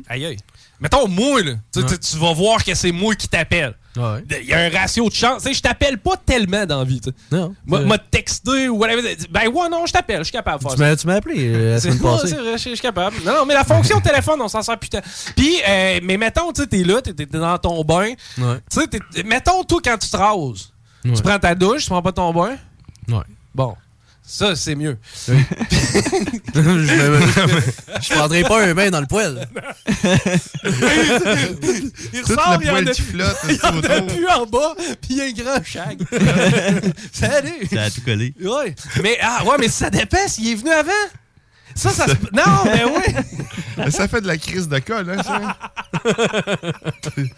aïe aïe, mettons, moi, là, tu sais, Ouais. tu- tu vas voir que c'est moi qui t'appelle. Ouais. Il y a un ratio de chance. Tu sais, je t'appelle pas tellement dans la vie. Non. M'a texté ou whatever. Ben ouais, non, je t'appelle, je suis capable de faire Tu ça. tu m'as appelé euh, la [LAUGHS] C'est semaine ouais, passée. c'est vrai, je suis capable. Non, non, mais la fonction téléphone, on s'en sert putain. Puis, euh, mais mettons, tu t'es là, t'es t'es dans ton bain. Ouais. Mettons, toi, quand tu te rases, tu prends ta douche, tu prends pas ton bain? Ouais. Bon. Ça, c'est mieux. [LAUGHS] je, je prendrai pas un bain dans le poêle. il Tout ressort, le il y en poil a qui flotte, Il y en a plus en bas, puis il y a un grand shag. Salut! [LAUGHS] Ça a tout collé. Ouais. Mais, ah, ouais, mais ça dépend s'il est venu avant. Ça, ça se. Non, mais oui! [LAUGHS] Mais ça fait de la crise de colle, hein, ça.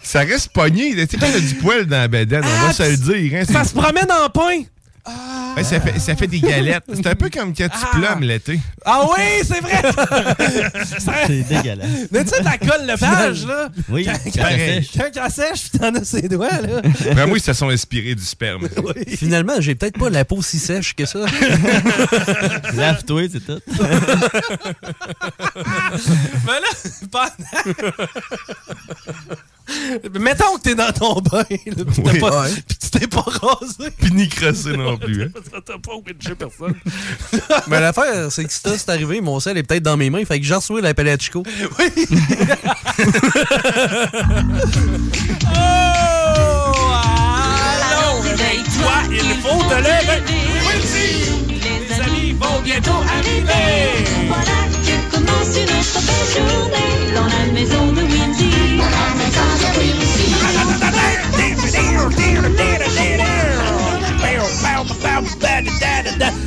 ça reste pogné. Tu sais, quand il y a du poil dans la bedaine, on va se le dire. Hein, Ça se promène en pain! Ouais, ça, fait, ça fait des galettes. C'est un peu comme quand tu Ah. plumes l'été. Ah oui, c'est vrai! [LAUGHS] Ça- C'est dégueulasse. Mais tu sais, ta colle le page, là. Oui, quand, quand quand, elle sèche. quand elle sèche, puis t'en as ses doigts, là. Vraiment, ils se sont inspirés du sperme. [LAUGHS] Finalement, j'ai peut-être pas la peau si sèche que ça. [LAUGHS] Lave-toi, c'est tout. Mais là, pendant. Mettons que t'es dans ton bain, là, pis, Oui. pas- Ouais. pis tu t'es pas rasé. Puis ni crossé non [LAUGHS] plus. Hein. Parce que t'as pas obligé personne. [LAUGHS] Mais l'affaire, c'est que si ça c'est arrivé, mon sel est peut-être dans mes mains, fait que j'ai reçu la palette Chico. [LAUGHS] Oh! Allons, réveille-toi, il faut te lever. Oui, les amis vont bientôt arriver. Voilà que commence une autre belle journée dans la maison de Windy.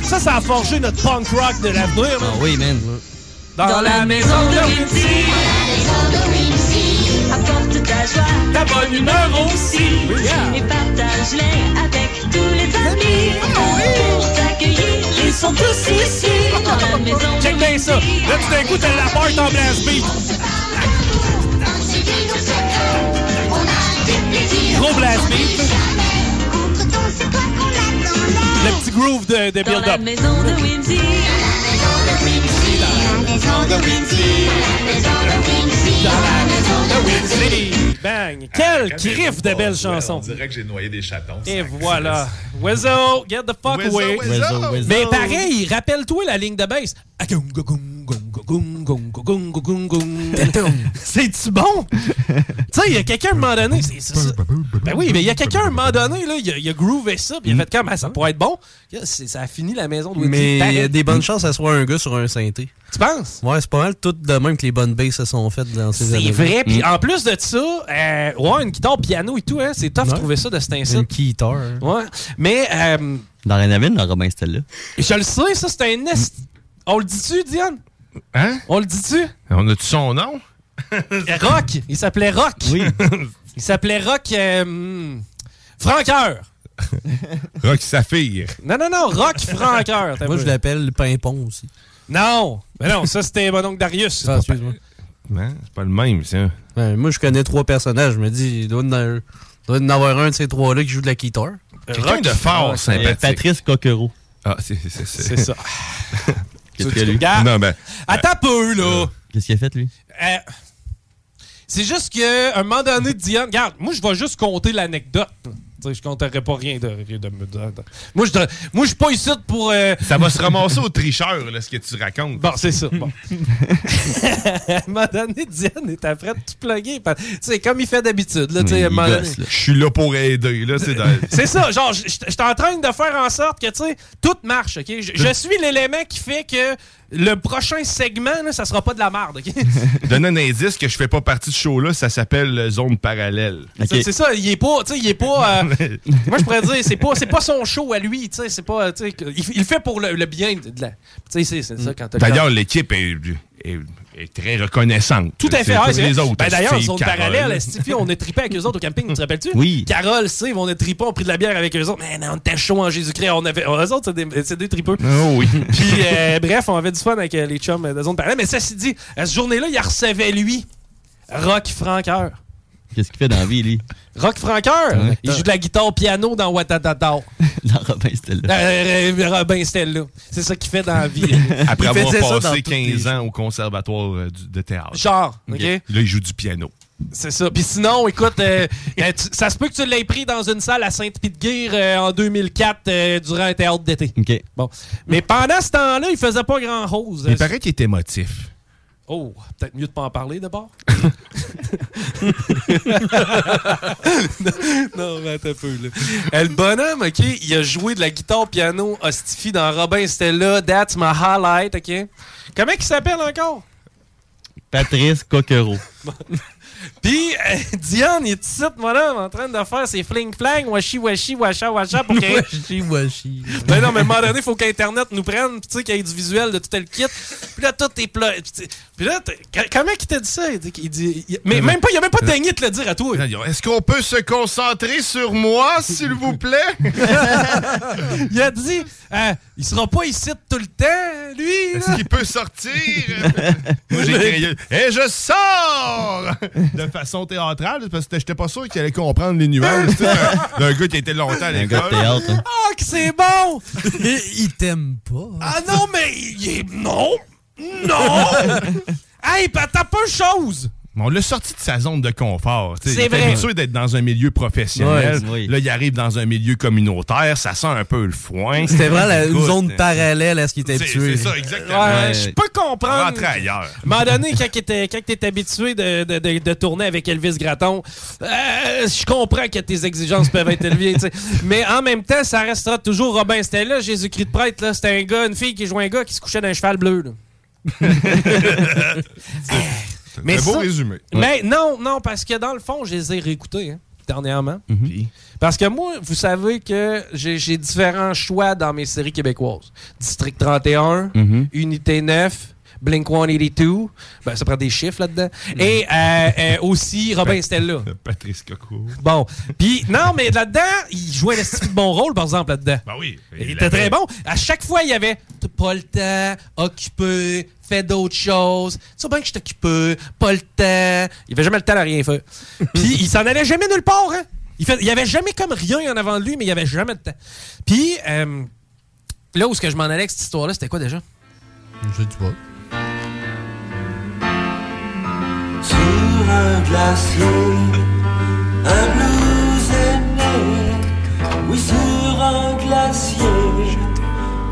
Ça, ça a forgé notre punk rock de l'avenir. Ah oui, man. Dans, la maison de Windy. Apporte ta joie, ta bonne humeur aussi. et partage-les avec tous les amis. Pour t'accueillir, ils sont tous ici. Dans la maison Check de bien ça. Là, tout d'un coup, t'as la porte en blast beat. Gros blast beat. Le petit groove de, de Dans la build-up. maison de Windy. Bang! Quel griff de belles chansons. On dirait que j'ai noyé des chatons. Et voilà. Wizzo, get the fuck away. Mais pareil, rappelle-toi la ligne de bass. C'est-tu bon? tu sais, il y a quelqu'un à un moment donné. ça. Ben oui, mais il y a quelqu'un à un moment donné, là, il a, il a groové ça, puis il a fait comme, Ah, ça pourrait être bon. Ça a fini la maison de Woody. Mais il y a des bonnes chances que ça soit un gars sur un synthé. Tu penses? Ouais, c'est pas mal tout de même que les bonnes basses se sont faites dans ces années. C'est vrai, puis en plus de ça, euh, ouais, une guitare piano et tout, hein, c'est tough de trouver ça de cet Une incite. guitare. Ouais, mais euh, Dans la navine, dans Robin Stella. je le sais, ça, c'est un est. On le dit-tu, Diane? Hein? On le dit-tu? On a-tu son nom? [LAUGHS] Rock! Il s'appelait Rock! Oui. Il s'appelait Rock. Euh, hmm, Franqueur! [LAUGHS] Rock Saphir. Non, non, non, Rock Franqueur. Moi, je l'appelle Pimpon aussi. Non! Mais non, ça, c'était mon oncle Darius. Ah, excuse-moi. Hein? C'est pas le même, ça. Ben, moi, je connais trois personnages. Je me dis, il doit y en avoir- doit y en avoir un de ces trois-là qui joue de la guitare. Quelqu'un de fort, sympathique. Patrice Coquereau. Ah, c'est c'est- C'est ça. [LAUGHS] Qu'est-ce qu'il a, lui? Non, ben. Attends un peu, là! Qu'est-ce qu'il a fait, lui? Euh, c'est juste qu'à un moment donné, Diane, regarde, moi, je vais juste compter l'anecdote. Tu sais, je compterai pas rien de. de, de- de- Moi, je moi, je suis pas ici pour. euh, Ça va se ramasser au tricheur, là, ce que tu racontes. Bon, c'est ça. Bon. [LAUGHS] à un moment donné, Diane est après de tout plugger. Sais, comme il fait d'habitude. Je suis là pour aider, là, c'est [LAUGHS] C'est ça, genre, je suis en train de faire en sorte que, tu sais, tout marche, OK? Je, je suis l'élément qui fait que le prochain segment, là, ça sera pas de la merde, OK? [LAUGHS] Donne un indice que je fais pas partie de ce show-là, ça s'appelle euh, Zone Parallèle. C'est- C'est ça, il est pas, tu sais, il est pas. euh, [LAUGHS] moi, je pourrais dire, c'est pas, c'est pas son show à lui, tu sais, c'est pas, tu sais, que- il, il le fait pour le, le bien de la. Tu sais, c'est c'est ça quand t'as. D'ailleurs, l'équipe est, est- est très reconnaissante. Tout à fait. Ah, les vrai. autres. Ben, D'ailleurs, Carole. parallèle, Stiffy, on a trippé avec eux autres au camping, tu te rappelles-tu? Oui. Carole, Steve, on a trippé, on a pris de la bière avec eux autres. Mais non, on était chaud en Jésus-Christ. On avait, eux autres, c'est des, des tripeux. Oh oui. [LAUGHS] Puis, euh, bref, on avait du fun avec euh, les chums de zone parallèle. Mais ça, c'est dit, à cette journée-là, il recevait lui, Rock Franqueur. Qu'est-ce qu'il fait dans la vie, lui? Rock Franqueur, Ouais. il joue de la guitare piano dans Watatata. [LAUGHS] Dans Robin Stella. Euh, euh, Robin Stella. C'est ça qu'il fait dans la vie. [LAUGHS] Après Il avoir passé toutes les- 15 ans au conservatoire euh, du- de théâtre. Genre, OK? Là, il joue du piano. C'est ça. Puis sinon, écoute, euh, euh, tu- ça se peut que tu l'aies pris dans une salle à Sainte-Pie-de-Guire euh, en 2004 euh, durant un théâtre d'été. OK. Bon. Mais pendant ce temps-là, il faisait pas grand-chose. Il paraît qu'il est émotif. Oh, peut-être mieux de pas en parler d'abord? [LAUGHS] non, mais attends un peu, là. Le bonhomme, OK, il a joué de la guitare piano Hostify dans Robin Stella, That's My Highlight, OK? Comment il s'appelle encore? Patrice Coquereau. [LAUGHS] Puis, euh, [LAUGHS] Diane, il est ici, madame, en train de faire ses fling-flang, washi washi washa washa pour qu'il [LAUGHS] Washi, washi. Ben non, mais à un moment donné, il faut qu'Internet nous prenne, tu sais, qu'il y ait du visuel de tout le kit. Puis là, tout est plat. Puis là, comment il t'a dit ça? Il dit, il dit- il- mais même pas, il a même pas daigné de te le dire à toi. Est-ce qu'on peut se concentrer sur moi, s'il vous plaît? [LAUGHS] il a dit, euh, il sera pas ici tout le temps, lui. Est-ce qu'il peut sortir? Moi, j'ai crié Et je sors! De façon théâtrale, parce que j'étais pas sûr qu'il allait comprendre les nuances d'un- gars qui était longtemps à Un gars de l'école. théâtre. hein. Ah, que c'est bon! il t'aime pas. Ah non, mais il est. Non! Non! [LAUGHS] hey, t'as pas chose! On l'a sorti de sa zone de confort. tu. C'est il vrai. habitué d'être dans un milieu professionnel. Oui. Là, il arrive dans un milieu communautaire, ça sent un peu le foin. C'était vraiment la- une zone euh, parallèle à ce qui était C'est habitué. c'est ça, exactement. Ouais, je peux comprendre. Rentrer ailleurs. À un moment donné, quand quand t'es habitué de, de, de, de tourner avec Elvis Gratton, euh, je comprends que tes exigences peuvent être élevées, tu. Mais en même temps, ça restera toujours Robin Stella, Jésus-Christ de prêtre, là. C'était un gars, une fille qui jouait un gars qui se couchait d'un cheval bleu, là. [LAUGHS] [LAUGHS] [LAUGHS] un beau ça- résumé. Mais non, non, parce que dans le fond, je les ai réécoutés, hein, dernièrement. Puis, Parce que moi, vous savez que j'ai j'ai différents choix dans mes séries québécoises. District 31, Mhm. Unité 9, Blink 182. Ben, ça prend des chiffres là-dedans. Et euh, euh, aussi Robin Stella. Patrice Coco. Bon. Puis, non, mais là-dedans, il jouait un de bon rôle, par exemple, là-dedans. Ben oui. Il était très bon. À chaque fois, il y avait T'as pas le temps, occupé, fais d'autres choses. Tu sais bien que je suis occupé, pas le temps. Il avait jamais le temps de rien faire. [LAUGHS] Puis il s'en allait jamais nulle part, hein. Il, fait, il avait jamais comme rien en avant de lui, mais il y avait jamais de temps. Puis euh, là où ce que je m'en allais avec cette histoire-là, c'était quoi déjà? Je dis pas. Sur un glacier, un blues. Oui, sur un glacier,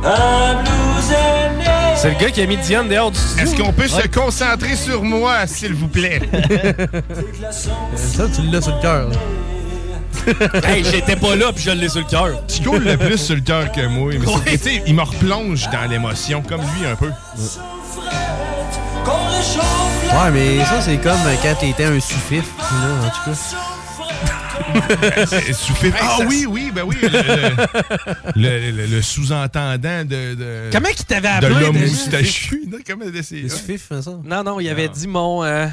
un blues né. C'est le gars qui a mis Diane dehors du studio. Est-ce qu'on peut se concentrer sur moi, s'il vous plaît? [LAUGHS] Ça, tu l'as sur le cœur. [LAUGHS] hey, j'étais pas là, puis je l'ai sur le cœur. Chico l'a plus sur le cœur que moi. Mais Ouais. tu il me replonge dans l'émotion, comme lui un peu. Ouais, mais ça, c'est comme quand t'étais un sous-fif, là, en tout cas. [LAUGHS] Sous-fif. Ah oui, oui, ben oui. Le, le- le- le sous-entendant de, de. Comment qu'il t'avait De appelé, l'homme déjà? moustachu. Non, Comment c'est. Sous-fif, ça? Non, non, il avait dit mon. euh,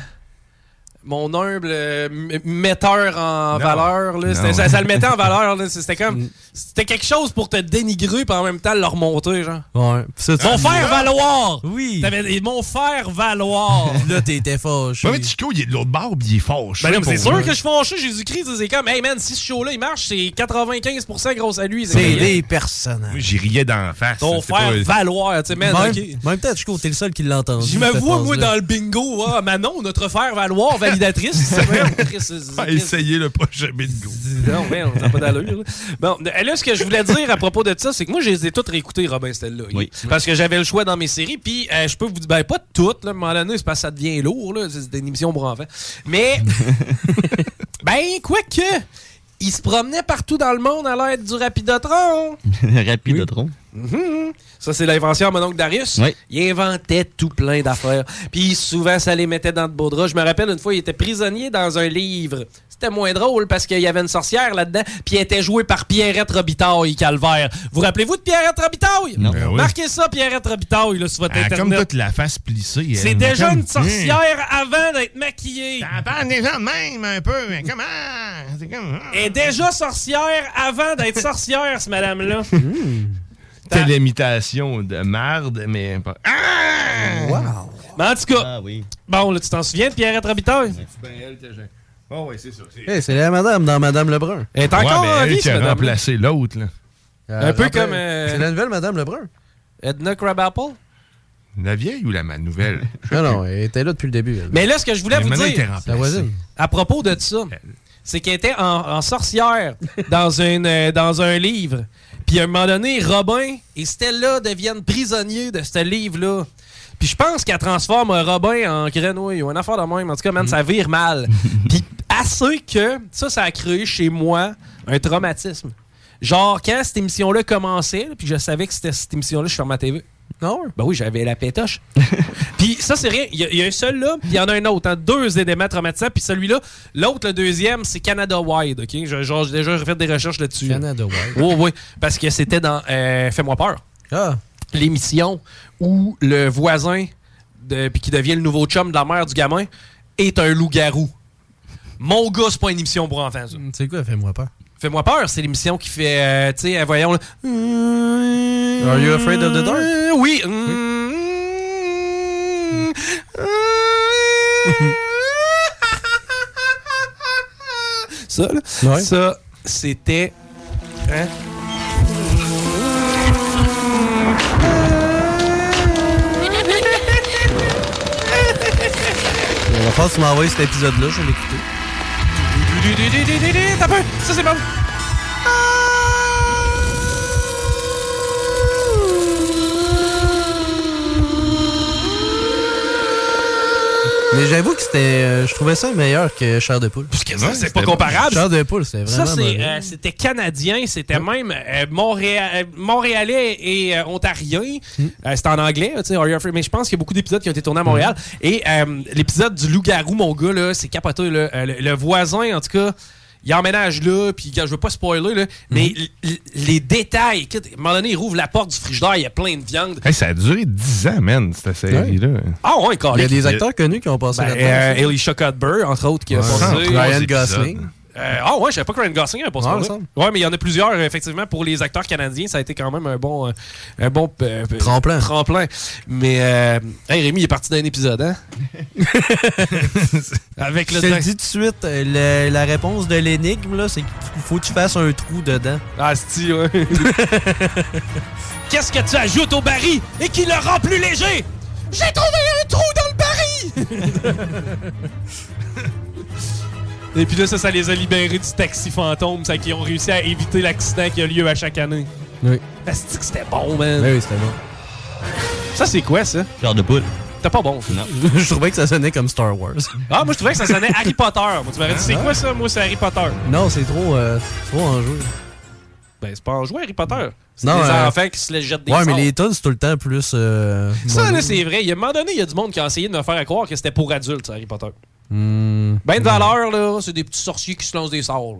mon humble euh, metteur en Non. valeur. Là. Ça, ça le mettait en valeur. là. [LAUGHS] C'était comme. C'était quelque chose pour te dénigrer, puis en même temps le remonter, genre. Ouais. Ça, Mon faire valoir! Oui. T'avais mon faire valoir! [LAUGHS] Là, t'étais fâché. Ouais, mais Chico, il est de l'autre puis il est fâché. Ben c'est sûr que je suis fâché, Jésus-Christ. C'est comme, hey man, si ce show-là il marche, c'est 95% grâce à lui. C'est des personnages. Moi, j'y riais d'en face. Ton faire pas- valoir, tu sais, man, Même, ok. même peut-être, Chico, t'es le seul qui l'a entendu. Je me vois, moi, dans le bingo. Ah, Manon, notre frère valoir, [LAUGHS] validatrice. Ah, essayez le prochain bingo. Non, mais on n'a pas d'allure. là. Bon, là, ce que je voulais dire à propos de ça, c'est que moi, je les ai toutes réécoutées, Robin Stella. Oui. Parce que j'avais le choix dans mes séries. Puis, euh, je peux vous dire, ben, pas toutes, là, à un moment donné, c'est parce que ça devient lourd, là. C'est une émission pour enfants. Mais, [LAUGHS] ben, quoique, il se promenait partout dans le monde à l'aide du Rapidotron. [LAUGHS] Rapidotron. Mhm. Ça, c'est l'invention à mon oncle Darius. Oui. Il inventait tout plein d'affaires. Puis souvent, ça les mettait dans de beaux draps. Je me rappelle une fois, il était prisonnier dans un livre. C'était moins drôle parce qu'il y avait une sorcière là-dedans, puis elle était jouée par Pierrette Robitaille, Calvaire. Vous rappelez-vous de Pierrette Robitaille? Non. Ben oui. Marquez ça, Pierrette Robitaille, là, sur votre Ah, comme Internet. toute la face plissée. C'est déjà Comme- une sorcière avant d'être maquillée. Ça parle déjà même, un peu. mais Comment? C'est comme. Elle est déjà sorcière avant d'être sorcière, ce madame-là. [LAUGHS] Telle imitation de marde, mais pas. Ah! Mais en tout cas, Ah oui. bon, là, tu t'en souviens de Pierrette Robitaille? C'est bien elle que j'ai. Oh, oui, c'est ça. c'est- Hey, c'est la madame dans Madame Lebrun. Elle est encore ouais, mais en elle vie, qui cette a remplacé l'autre, là. Un peu comme, euh, C'est la nouvelle Madame Lebrun. Edna Crabapple? La vieille ou la ma nouvelle? [LAUGHS] Non, non, elle était là depuis le début. elle. Mais là, ce que je voulais Mais vous elle dire. La voisine. à propos de ça, c'est qu'elle était en, en sorcière dans, une, euh, dans un livre. Puis à un moment donné, Robin et Stella deviennent prisonniers de ce livre-là. Puis je pense qu'elle transforme un Robin en grenouille ou une affaire de même. En tout cas, man, ça vire mal. [LAUGHS] Puis assez que ça, ça a créé chez moi un traumatisme. Genre, quand cette émission-là commençait, puis je savais que c'était cette émission-là, je fermais ma TV. Non? Ben oui, j'avais la pétoche. [LAUGHS] puis ça, c'est rien. Il y, a- il y a un seul là, puis il y en a un autre. hein. Deux éléments traumatisants. Puis celui-là, l'autre, le deuxième, c'est Canada Wide. OK? J'ai déjà fait des recherches là-dessus. Canada Wild. Oui, oui. Parce que c'était dans euh, Fais-moi peur. Ah. L'émission où le voisin, de, puis qui devient le nouveau chum de la mère du gamin, est un loup-garou. Mon gars, c'est pas une émission pour enfants, ça. C'est quoi, fais-moi peur? Fais-moi peur, c'est l'émission qui fait, euh, tu sais, euh, voyons. là. Are you afraid of the dark? Oui. Ça, là, Ouais. ça, c'était. Hein? On va faire que tu m'envoies cet épisode-là, je vais l'écouter. T'as peur? Ça, c'est bon. Mais j'avoue que c'était. euh, je trouvais ça meilleur que Chair de poule. Parce que ça, c'est pas comparable. Chair de poule, c'était Ça, vraiment. c'est, mauvais. euh, c'était canadien, c'était même euh, Montréal- euh, montréalais et euh, ontarien. Hmm. Euh, c'était en anglais, tu sais, Are You Afraid? mais je pense qu'il y a beaucoup d'épisodes qui ont été tournés à Montréal. Et euh, l'épisode du loup-garou, mon gars, là, c'est capoté. Là. Euh, le, le voisin, en tout cas, il emménage là, puis je veux pas spoiler, là, mais Hmm. l- les détails, écoute, à un moment donné, il rouvre la porte du frigidaire, il y a plein de viande. Hey, ça a duré 10 ans, man, cette série-là. Ah ouais, Il y a des acteurs connus qui ont passé Ben, là-dedans. euh. Elisha Cuthbert, entre autres, qui a passé. Ryan Gosling. Euh, ah ouais, je savais pas que Ryan Gosling avait me semble. Ouais, mais il y en a plusieurs, effectivement, pour les acteurs canadiens, ça a été quand même un bon. euh, un bon euh, Tremplin. Tremplin. Mais, euh, hey, Rémi, il est parti d'un épisode, hein? [LAUGHS] Avec le Je te le dingue. dis tout de suite, le- la réponse de l'énigme, là, c'est qu'il faut que tu fasses un trou dedans. Ah, c'est ouais. [LAUGHS] Qu'est-ce que tu ajoutes au baril et qui le rend plus léger? J'ai trouvé un trou dans le baril! [LAUGHS] Et puis là, ça, ça les a libérés du taxi fantôme, ça, qui ont réussi à éviter l'accident qui a lieu à chaque année. Oui. Asti que c'était bon, man. Oui, oui, c'était bon. Ça, c'est quoi, ça? Genre de poule. T'es pas bon. Non. [LAUGHS] je trouvais que ça sonnait comme Star Wars. Ah, moi, je trouvais que ça sonnait Harry Potter. Moi, tu m'aurais dit, c'est Ah. quoi ça? Moi, c'est Harry Potter. Non, c'est trop, euh, trop en jeu. Ben, c'est pas en jouer, Harry Potter. C'est Non, des euh, enfants qui se les jettent des Ouais, mais les tunes, c'est tout le temps plus. euh, Ça, là, c'est vrai. Il y a un moment donné, il y a du monde qui a essayé de me faire croire que c'était pour adultes, Harry Potter. Hmm. Ben de valeur, là, c'est des petits sorciers qui se lancent des sorts.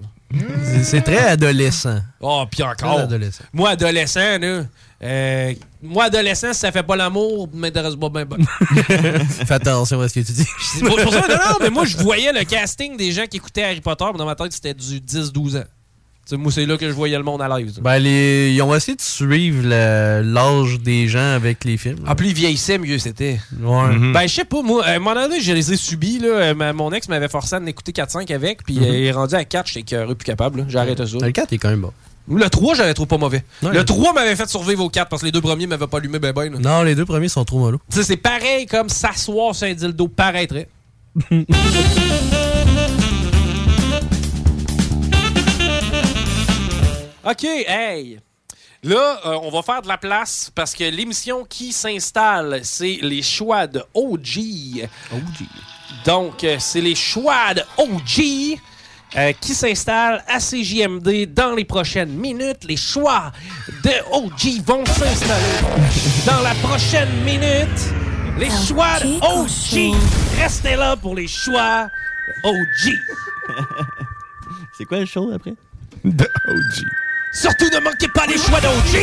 C'est- très adolescent. Oh, puis encore. Adolescent. Moi, adolescent, là. euh, moi, adolescent, si ça fait pas l'amour, m'intéresse pas bien. [LAUGHS] Fais attention à ce que tu dis. Pour, pour ça, non, non, mais moi, je voyais le casting des gens qui écoutaient Harry Potter, mais dans ma tête, c'était du 10-12 ans. Tu sais, moi, c'est là que je voyais le monde à live. Ben, les... ils ont essayé de suivre l'âge des gens avec les films. Ah, plus ils vieillissaient, mieux c'était. Ouais. Ben, je sais pas, moi, à un moment donné, je les ai subis, là. Euh, ma- mon ex m'avait forcé à en écouter 4-5 avec, puis Mhm. euh, il est rendu à 4, j'étais cœureux plus capable, arrêté ça. Le 4 est quand même bon. Le 3, j'avais trouvé pas mauvais. Le 3 m'avait fait survivre au 4 parce que les deux premiers m'avaient pas allumé ben ben. là. Non, les deux premiers sont trop mollo. Tu sais, c'est pareil comme s'asseoir sur un dildo paraîtrait. [LAUGHS] OK, hey! Là, euh, on va faire de la place parce que l'émission qui s'installe, c'est les choix de OG. Donc, euh, c'est les choix de OG euh, qui s'installent à CJMD dans les prochaines minutes. Les choix de OG vont s'installer dans la prochaine minute. Les choix de OG. Restez là pour les choix de OG. [LAUGHS] C'est quoi le show après? De OG. Surtout ne manquez pas les choix d'OG.